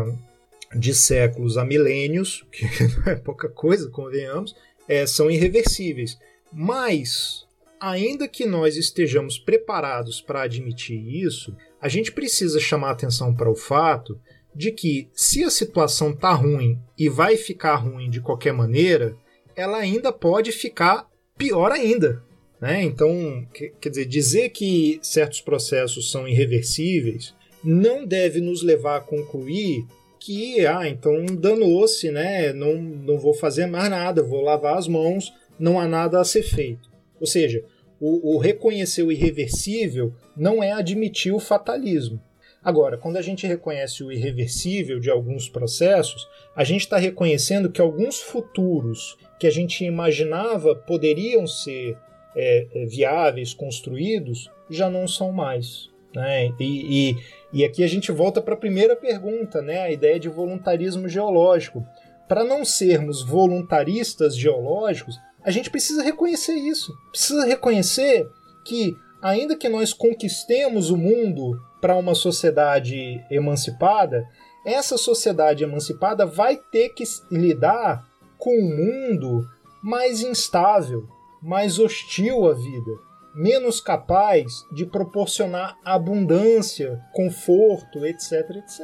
Speaker 2: de séculos a milênios, que não é pouca coisa, convenhamos, é, são irreversíveis. Mas, ainda que nós estejamos preparados para admitir isso, a gente precisa chamar atenção para o fato de que se a situação está ruim e vai ficar ruim de qualquer maneira, ela ainda pode ficar pior ainda. Né? Então, quer dizer, dizer que certos processos são irreversíveis não deve nos levar a concluir que, ah, então danou-se, né? não, não vou fazer mais nada, vou lavar as mãos, não há nada a ser feito. Ou seja, o, o reconhecer o irreversível não é admitir o fatalismo. Agora, quando a gente reconhece o irreversível de alguns processos, a gente está reconhecendo que alguns futuros que a gente imaginava poderiam ser é, é, viáveis, construídos, já não são mais. Né? E, e, e aqui a gente volta para a primeira pergunta, né? a ideia de voluntarismo geológico. Para não sermos voluntaristas geológicos, a gente precisa reconhecer isso. Precisa reconhecer que, ainda que nós conquistemos o mundo para uma sociedade emancipada, essa sociedade emancipada vai ter que lidar com um mundo mais instável, mais hostil à vida, menos capaz de proporcionar abundância, conforto, etc, etc.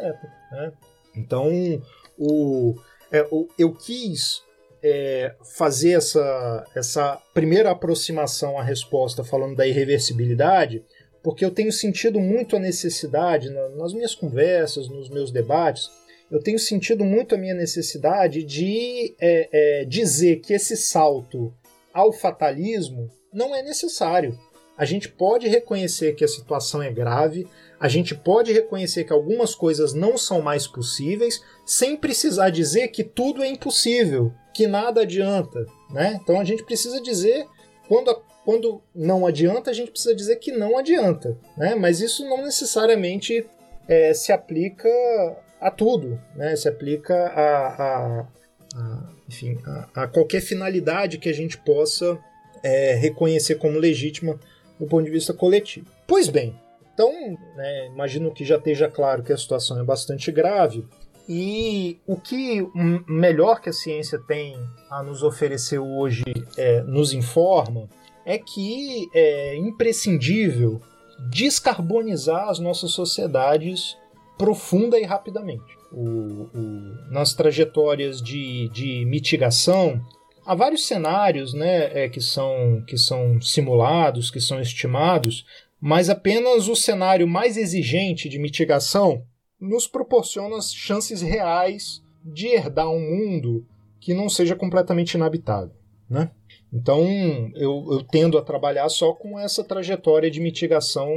Speaker 2: Né? Então, o, é, o, eu quis é, fazer essa, essa primeira aproximação à resposta falando da irreversibilidade porque eu tenho sentido muito a necessidade, nas minhas conversas, nos meus debates, eu tenho sentido muito a minha necessidade de é, é, dizer que esse salto ao fatalismo não é necessário. A gente pode reconhecer que a situação é grave, a gente pode reconhecer que algumas coisas não são mais possíveis, sem precisar dizer que tudo é impossível, que nada adianta. Né? Então a gente precisa dizer, quando a quando não adianta, a gente precisa dizer que não adianta, né? Mas isso não necessariamente é, se aplica a tudo, né? Se aplica a, a, a enfim, a, a, qualquer finalidade que a gente possa é, reconhecer como legítima do ponto de vista coletivo. Pois bem, então, né, imagino que já esteja claro que a situação é bastante grave. E o que melhor que a ciência tem a nos oferecer hoje é, nos informa é que é imprescindível descarbonizar as nossas sociedades profunda e rapidamente. O, o, nas trajetórias de, de mitigação, há vários cenários né, é, que, são, que são simulados, que são estimados, mas apenas o cenário mais exigente de mitigação nos proporciona chances reais de herdar um mundo que não seja completamente inabitável. Né? Então, eu, eu, tendo a trabalhar só com essa trajetória de mitigação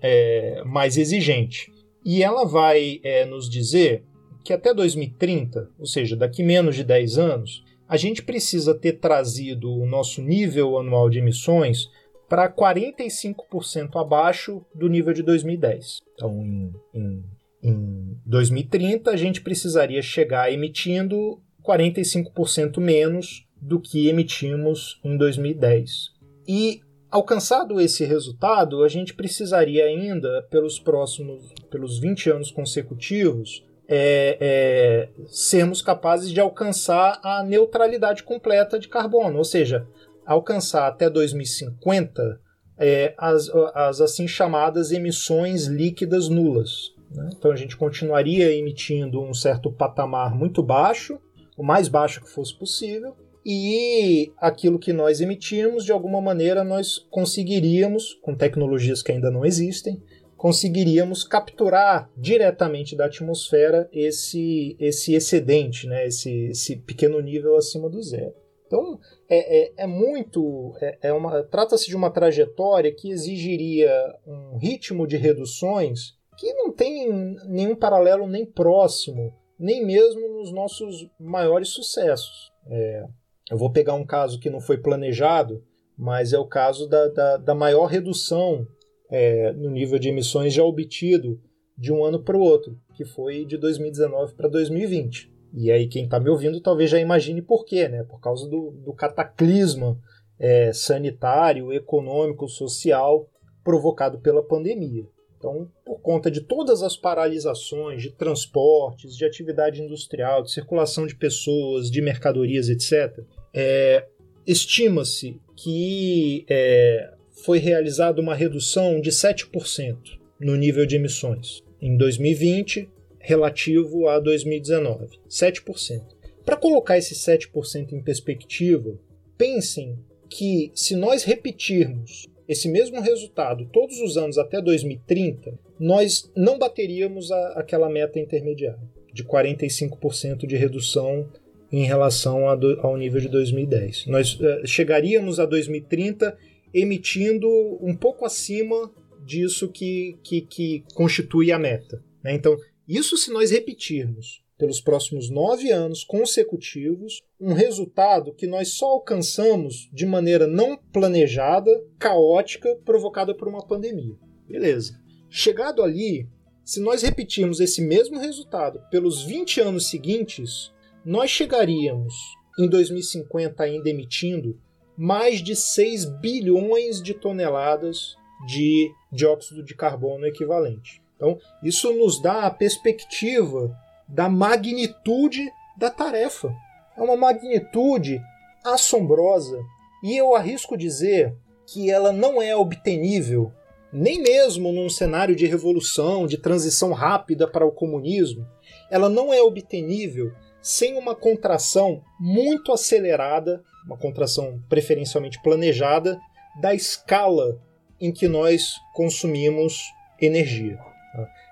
Speaker 2: é, mais exigente. E ela vai é, nos dizer que até 2030, ou seja, daqui menos de 10 anos, a gente precisa ter trazido o nosso nível anual de emissões para 45% abaixo do nível de 2010. Então, em, em, em 2030, a gente precisaria chegar emitindo 45% menos do que emitimos em 2010. E alcançado esse resultado, a gente precisaria ainda, pelos próximos, pelos 20 anos consecutivos, é, é, sermos capazes de alcançar a neutralidade completa de carbono, ou seja, alcançar até 2050 é, as, as assim chamadas emissões líquidas nulas. Né? Então a gente continuaria emitindo um certo patamar muito baixo, o mais baixo que fosse possível, e aquilo que nós emitimos, de alguma maneira, nós conseguiríamos, com tecnologias que ainda não existem, conseguiríamos capturar diretamente da atmosfera esse, esse excedente, né, esse, esse pequeno nível acima do zero. Então, é, é, é muito. É, é uma Trata-se de uma trajetória que exigiria um ritmo de reduções que não tem nenhum paralelo nem próximo, nem mesmo nos nossos maiores sucessos. É, eu vou pegar um caso que não foi planejado, mas é o caso da, da, da maior redução é, no nível de emissões já obtido de um ano para o outro, que foi de 2019 para 2020. E aí quem está me ouvindo talvez já imagine por quê, né? Por causa do, do cataclisma é, sanitário, econômico, social provocado pela pandemia. Então, por conta de todas as paralisações de transportes, de atividade industrial, de circulação de pessoas, de mercadorias, etc., é, estima-se que é, foi realizada uma redução de 7% no nível de emissões em 2020 relativo a 2019. 7%. Para colocar esse 7% em perspectiva, pensem que se nós repetirmos esse mesmo resultado todos os anos até 2030, nós não bateríamos a, aquela meta intermediária de 45% de redução em relação do, ao nível de 2010. Nós uh, chegaríamos a 2030 emitindo um pouco acima disso que, que, que constitui a meta. Né? Então, isso se nós repetirmos pelos próximos nove anos consecutivos um resultado que nós só alcançamos de maneira não planejada, caótica, provocada por uma pandemia. Beleza. Chegado ali, se nós repetirmos esse mesmo resultado pelos 20 anos seguintes, nós chegaríamos em 2050 ainda emitindo mais de 6 bilhões de toneladas de dióxido de carbono equivalente. Então, isso nos dá a perspectiva da magnitude da tarefa. É uma magnitude assombrosa e eu arrisco dizer que ela não é obtenível nem mesmo num cenário de revolução, de transição rápida para o comunismo, ela não é obtenível sem uma contração muito acelerada, uma contração preferencialmente planejada, da escala em que nós consumimos energia.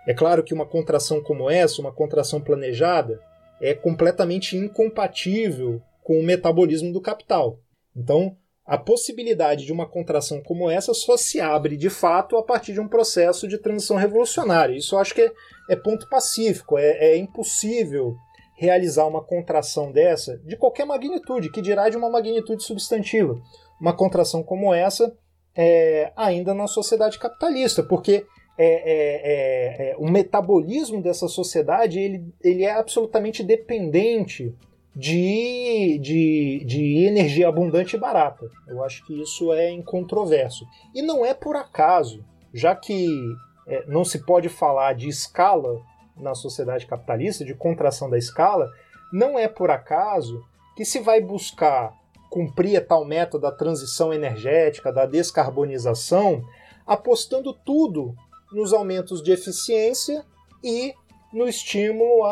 Speaker 2: É claro que uma contração como essa, uma contração planejada, é completamente incompatível com o metabolismo do capital. Então, a possibilidade de uma contração como essa só se abre de fato a partir de um processo de transição revolucionária. Isso eu acho que é, é ponto pacífico, é, é, impossível realizar uma contração dessa de qualquer magnitude, que dirá de uma magnitude substantiva. Uma contração como essa é, ainda na sociedade capitalista, porque é, é, é, é, o metabolismo dessa sociedade ele, ele é absolutamente dependente de, de, de energia abundante e barata. Eu acho que isso é incontroverso. E não é por acaso, já que é, não se pode falar de escala na sociedade capitalista, de contração da escala, não é por acaso que se vai buscar cumprir a tal meta da transição energética, da descarbonização, apostando tudo nos aumentos de eficiência e no estímulo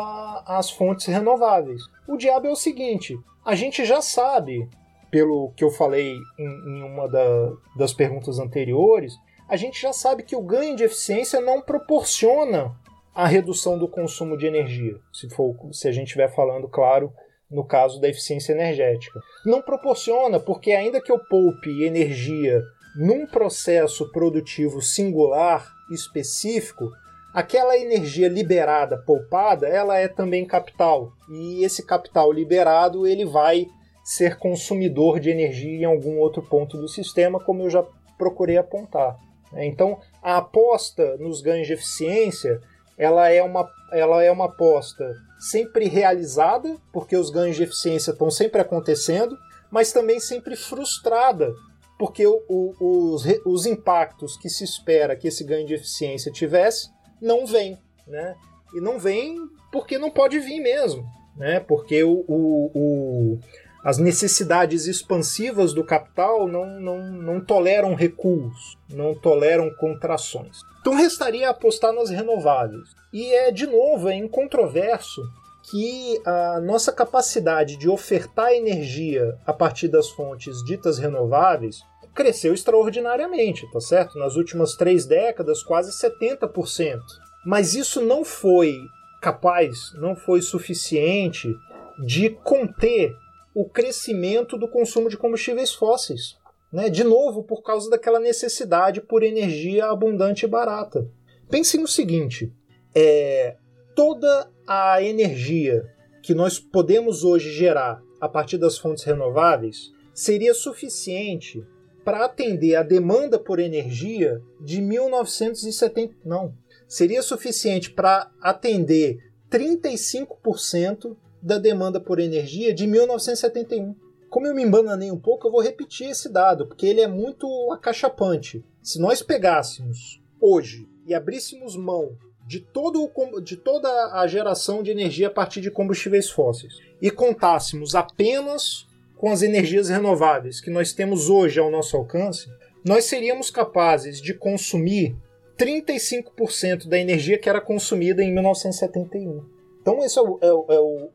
Speaker 2: às fontes renováveis. O diabo é o seguinte: a gente já sabe, pelo que eu falei em, em uma da, das perguntas anteriores, a gente já sabe que o ganho de eficiência não proporciona a redução do consumo de energia, se, for, se a gente estiver falando, claro, no caso da eficiência energética. Não proporciona, porque ainda que eu poupe energia num processo produtivo singular específico, aquela energia liberada, poupada, ela é também capital. E esse capital liberado, ele vai ser consumidor de energia em algum outro ponto do sistema, como eu já procurei apontar. Então, a aposta nos ganhos de eficiência, ela é uma, ela é uma aposta sempre realizada, porque os ganhos de eficiência estão sempre acontecendo, mas também sempre frustrada, porque o, o, os, os impactos que se espera que esse ganho de eficiência tivesse não vem, né? E não vem porque não pode vir mesmo, né? Porque o, o, o as necessidades expansivas do capital não, não, não toleram recuos, não toleram contrações. Então restaria apostar nas renováveis. E é, de novo, é incontroverso que a nossa capacidade de ofertar energia a partir das fontes ditas renováveis cresceu extraordinariamente, tá certo? Nas últimas três décadas, quase 70%. Mas isso não foi capaz, não foi suficiente de conter o crescimento do consumo de combustíveis fósseis. Né? De novo, por causa daquela necessidade por energia abundante e barata. Pensem no seguinte: é, toda a energia que nós podemos hoje gerar a partir das fontes renováveis seria suficiente para atender a demanda por energia de 1970. Não. Seria suficiente para atender 35% da demanda por energia de 1971. Como eu me embananei um pouco, eu vou repetir esse dado, porque ele é muito acachapante. Se nós pegássemos hoje e abríssemos mão de, todo o, de toda a geração de energia a partir de combustíveis fósseis e contássemos apenas com as energias renováveis que nós temos hoje ao nosso alcance, nós seríamos capazes de consumir 35% da energia que era consumida em 1971. Então, isso é,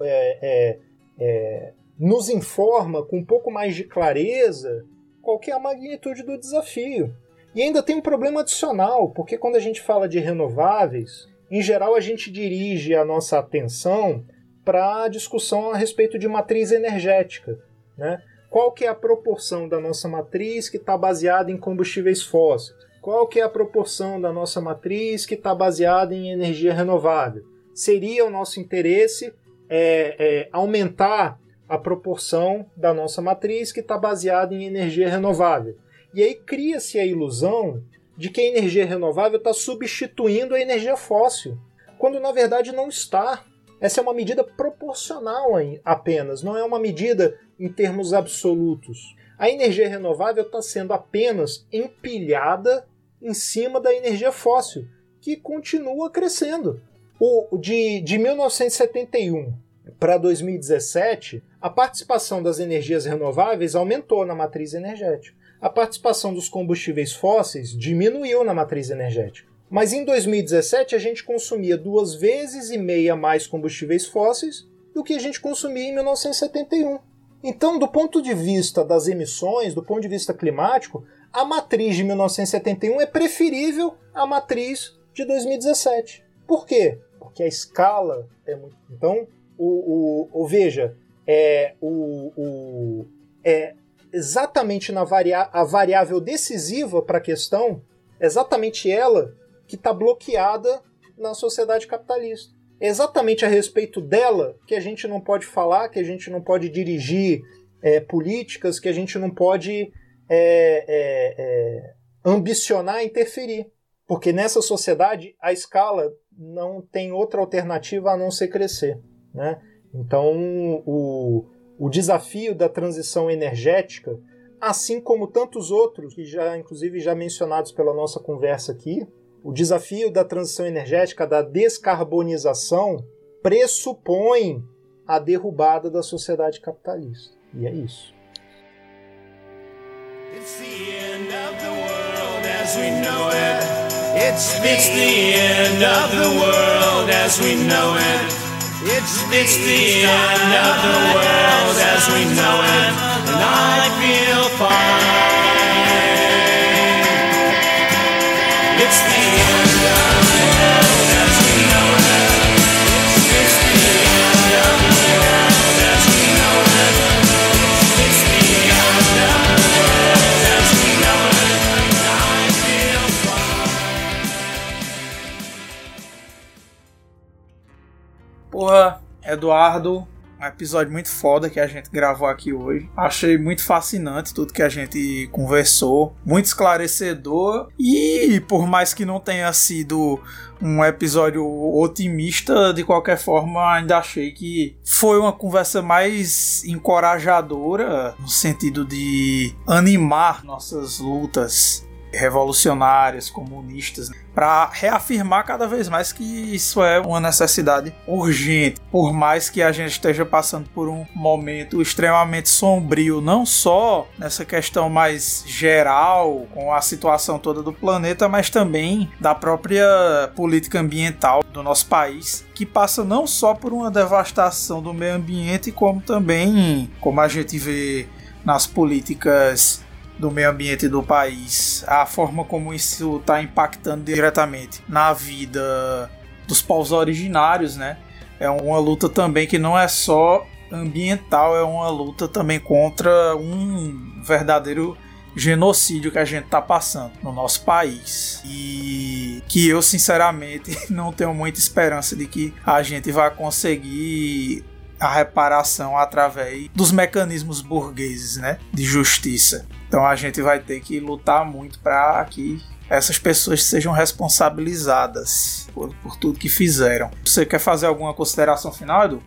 Speaker 2: é, é, é, nos informa com um pouco mais de clareza qual é a magnitude do desafio. E ainda tem um problema adicional, porque quando a gente fala de renováveis, em geral a gente dirige a nossa atenção para a discussão a respeito de matriz energética. Né? Qual que é a proporção da nossa matriz que está baseada em combustíveis fósseis? Qual que é a proporção da nossa matriz que está baseada em energia renovável? Seria o nosso interesse é, é, aumentar a proporção da nossa matriz que está baseada em energia renovável. E aí cria-se a ilusão de que a energia renovável está substituindo a energia fóssil, quando na verdade não está. Essa é uma medida proporcional apenas, não é uma medida em termos absolutos. A energia renovável está sendo apenas empilhada em cima da energia fóssil, que continua crescendo. O, de, de 1971 para 2017, a participação das energias renováveis aumentou na matriz energética. A participação dos combustíveis fósseis diminuiu na matriz energética. Mas em 2017 a gente consumia duas vezes e meia mais combustíveis fósseis do que a gente consumia em 1971. Então, do ponto de vista das emissões, do ponto de vista climático, a matriz de 1971 é preferível à matriz de 2017. Por quê? Porque a escala é muito. Então, o, o, o veja, é, o, o, é exatamente na varia... a variável decisiva para a questão, exatamente ela que está bloqueada na sociedade capitalista. É exatamente a respeito dela que a gente não pode falar, que a gente não pode dirigir é, políticas, que a gente não pode é, é, é, ambicionar interferir. Porque nessa sociedade a escala não tem outra alternativa a não ser crescer. Né? Então o, o desafio da transição energética, assim como tantos outros que já inclusive já mencionados pela nossa conversa aqui, o desafio da transição energética, da descarbonização, pressupõe a derrubada da sociedade capitalista. E é isso. It's the end of the world as we know it. It's, it's the end of the world as we know it. It's, it's the end of the world as we know it. And I feel fine. It's the end
Speaker 1: Eduardo, um episódio muito foda que a gente gravou aqui hoje. Achei muito fascinante tudo que a gente conversou, muito esclarecedor e por mais que não tenha sido um episódio otimista, de qualquer forma ainda achei que foi uma conversa mais encorajadora no sentido de animar nossas lutas revolucionárias, comunistas, né? para reafirmar cada vez mais que isso é uma necessidade urgente. Por mais que a gente esteja passando por um momento extremamente sombrio, não só nessa questão mais geral, com a situação toda do planeta, mas também da própria política ambiental do nosso país, que passa não só por uma devastação do meio ambiente, como também, como a gente vê nas políticas do meio ambiente do país, a forma como isso está impactando diretamente na vida dos povos originários, né? É uma luta também que não é só ambiental, é uma luta também contra um verdadeiro genocídio que a gente está passando no nosso país. E que eu, sinceramente, não tenho muita esperança de que a gente vai conseguir a reparação através dos mecanismos burgueses, né, de justiça. Então a gente vai ter que lutar muito para que essas pessoas sejam responsabilizadas por, por, tudo que fizeram. Você quer fazer alguma consideração final, Edu?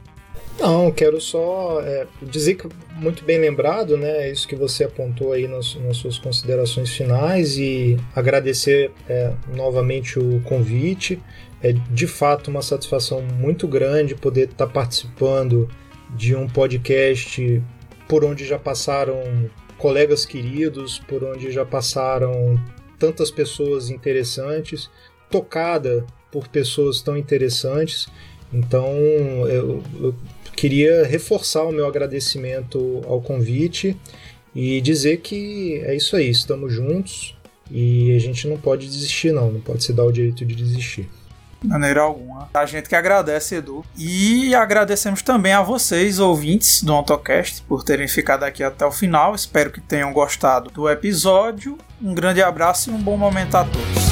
Speaker 2: Não, quero só é, dizer que muito bem lembrado, né? É isso que você apontou aí nas, nas suas considerações finais e agradecer é, novamente o convite. É de fato uma satisfação muito grande poder estar participando de um podcast por onde já passaram colegas queridos, por onde já passaram tantas pessoas interessantes, tocada por pessoas tão interessantes. Então eu, eu queria reforçar o meu agradecimento ao convite e dizer que é isso aí, estamos juntos e a gente não pode desistir não, não pode se dar o direito de desistir.
Speaker 1: Maneira alguma. A gente que agradece, Edu. E agradecemos também a vocês, ouvintes do AutoCast, por terem ficado aqui até o final. Espero que tenham gostado do episódio. Um grande abraço e um bom momento a todos.